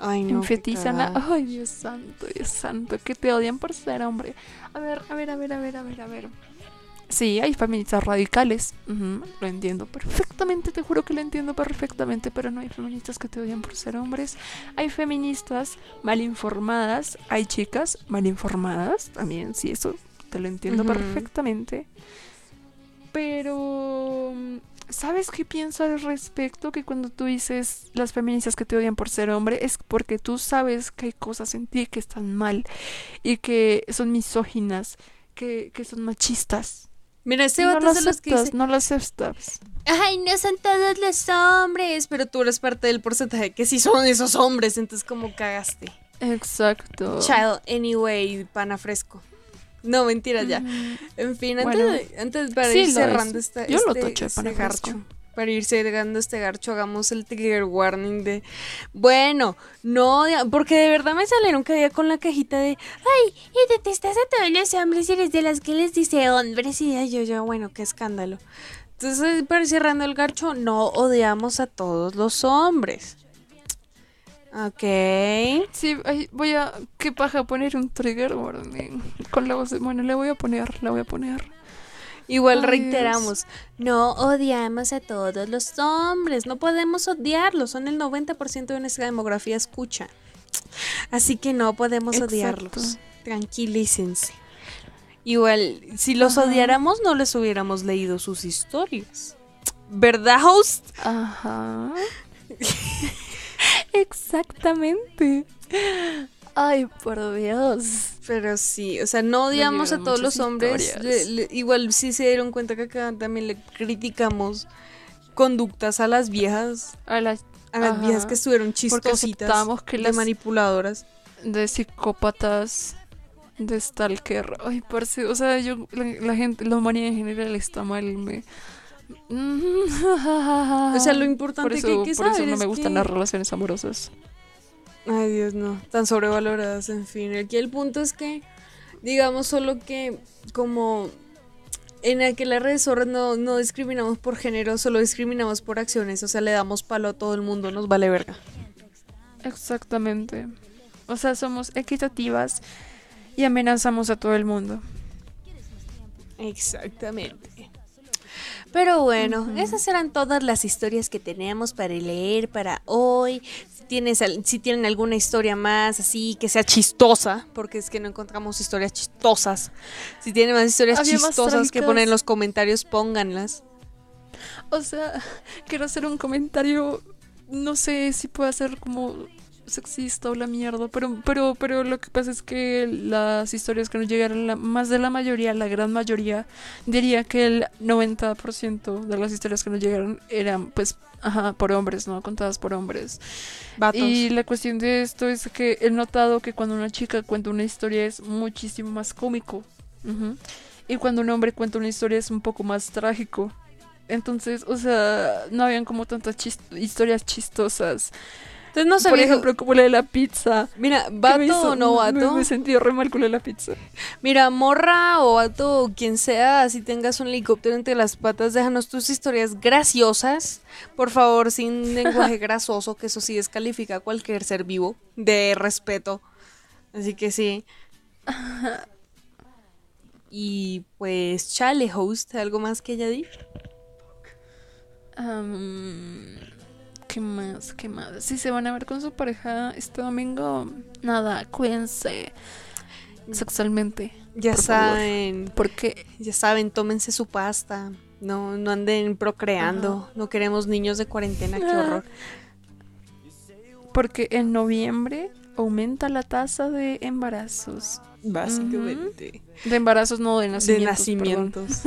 Ay, no. Enfatizan a... cagada. Ay, Dios santo, Dios santo, que te odian por ser hombre. A ver, a ver, a ver, a ver, a ver, a ver. Sí, hay feministas radicales. lo entiendo perfectamente, te juro que lo entiendo perfectamente, pero no hay feministas que te odian por ser hombres. Hay feministas mal informadas, hay chicas mal informadas también, sí, eso te lo entiendo perfectamente. Pero, ¿sabes qué pienso al respecto? Que cuando tú dices las feministas que te odian por ser hombre, es porque tú sabes que hay cosas en ti que están mal y que son misóginas, que, que son machistas. Mira, no vato lo es de los que dice, no lo aceptas. Ay, no son todos los hombres. Pero tú eres parte del porcentaje que sí son esos hombres. Entonces, como cagaste? Exacto. Child, anyway, pana fresco. No, mentira, ya. En fin, antes, Bueno. antes para Sí, ir lo cerrando es. esta, Yo lo este, tocho de este pana fresco. garcho. Para ir cerrando este garcho, hagamos el trigger warning de. Bueno, no, porque de verdad me salieron cada día con la cajita de. Ay, y detestas a todos los hombres y eres de las que les dice hombres. Y yo, yo, bueno, qué escándalo. Entonces, para ir cerrando el garcho, no odiamos a todos los hombres. Ok. Sí, voy a. ¿Qué paja poner un trigger warning? Con la voz de. Bueno, le voy a poner, la voy a poner. Igual Ay, reiteramos, no odiamos a todos los hombres, no podemos odiarlos, son el 90% de nuestra demografía escucha. Así que no podemos Exacto. odiarlos. Tranquilícense. Igual, si los Ajá. odiáramos, no les hubiéramos leído sus historias. ¿Verdad, host? Ajá. Exactamente. Ay, por Dios. Pero sí, o sea, no odiamos a todos los hombres. historias. le- le- igual sí se dieron cuenta que acá también le criticamos conductas a las viejas, A las a las Ajá. viejas que estuvieron porque chistositas. que de las manipuladoras. de psicópatas, de stalker. Ay, parce, o sea, yo la, la gente, la humanidad en general está mal, me O sea, lo importante por eso, que hay que por eso no es me gustan que- las relaciones amorosas. Ay, Dios, no. Tan sobrevaloradas, en fin. Aquí el punto es que, digamos, solo que como en aquel zorras no, no discriminamos por género, solo discriminamos por acciones. O sea, le damos palo a todo el mundo, nos vale verga. Exactamente. O sea, somos equitativas y amenazamos a todo el mundo. Exactamente. Pero bueno, esas eran todas las historias que teníamos para leer para hoy. Tienes, si tienen alguna historia más así que sea chistosa, porque es que no encontramos historias chistosas. Si tienen más historias Había más chistosas que poner en los comentarios, pónganlas. O sea, quiero hacer un comentario, no sé si puede ser como sexista o la mierda, pero, pero, pero lo que pasa es que las historias que nos llegaron, la- más de la mayoría, la gran mayoría, diría que el 90% de las historias que nos llegaron eran, pues, ajá, por hombres, ¿no? Contadas por hombres. Vatos. Y la cuestión de esto es que he notado que cuando una chica cuenta una historia es muchísimo más cómico. Y cuando un hombre cuenta una historia es un poco más trágico. Entonces, o sea, no habían como tantas historias chistosas. Entonces no Por sabía. ejemplo, como la de la pizza. Mira, vato o no vato. Me, sentí re mal con la de la pizza. Mira, morra o vato o quien sea, si tengas un helicóptero entre las patas, déjanos tus historias graciosas. Por favor, sin lenguaje grasoso, que eso sí descalifica a cualquier ser vivo de respeto. Así que sí. Y pues, chale, host, ¿algo más que añadir? Am, ¿Qué más? ¿Qué más? Si se van a ver con su pareja este domingo, nada, cuídense sexualmente. Ya por favor. saben, Porque ya saben, tómense su pasta. No, no anden procreando. No queremos niños de cuarentena, qué Ah. horror. Porque en noviembre aumenta la tasa de embarazos. Básicamente. De embarazos, no de De nacimientos. nacimientos.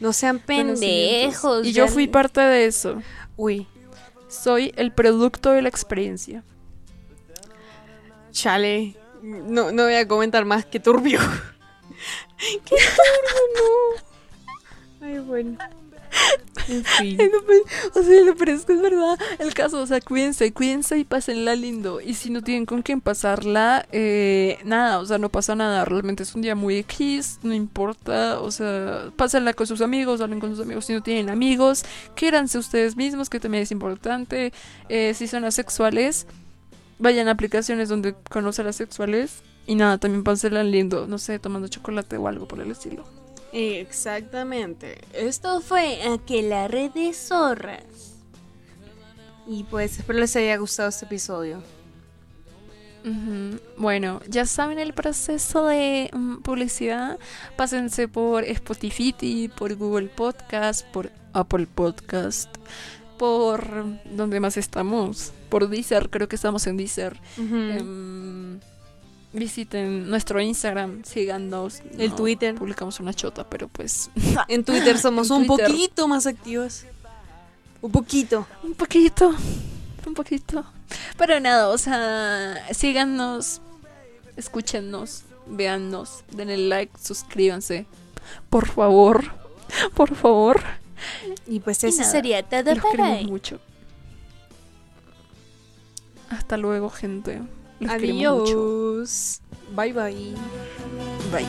No sean nacimientos. pendejos. Y yo fui parte de eso. Uy, Soy el producto de la experiencia. chale. No, no voy a comentar más que turbio. ¡Qué turbio, no! Ay, bueno. En fin. Pues, O sea, lo pero es que es verdad el caso. O sea, cuídense, cuídense y pásenla lindo. Y si no tienen con quién pasarla, eh, nada, o sea, no pasa nada. Realmente es un día muy X, no importa. O sea, pásenla con sus amigos, hablen con sus amigos. Si no tienen amigos, quiéranse ustedes mismos, que también es importante. Eh, si son asexuales, vayan a aplicaciones donde conocen a asexuales. Y nada, también pásenla lindo, no sé, tomando chocolate o algo por el estilo. Exactamente. Esto fue Aquelarre de Zorras. Y pues espero les haya gustado este episodio. Bueno, ya saben el proceso de mm, publicidad. Pásense por Spotify, por Google Podcast, por Apple Podcast, por donde más estamos, por Deezer, creo que estamos en Deezer. Em, visiten nuestro Instagram, síganos. El No Twitter. Publicamos una chota, pero pues En Twitter somos En un Twitter. poquito más activos. Un poquito. un poquito, un poquito. Pero nada, o sea, síganos, escúchenos, véannos, denle like, suscríbanse. Por favor, por favor. Y pues Y eso nada, sería todo Los para queremos mucho. Hasta luego, gente. Los queremos mucho. Adiós. Bye bye. Bye.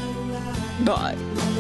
Bye.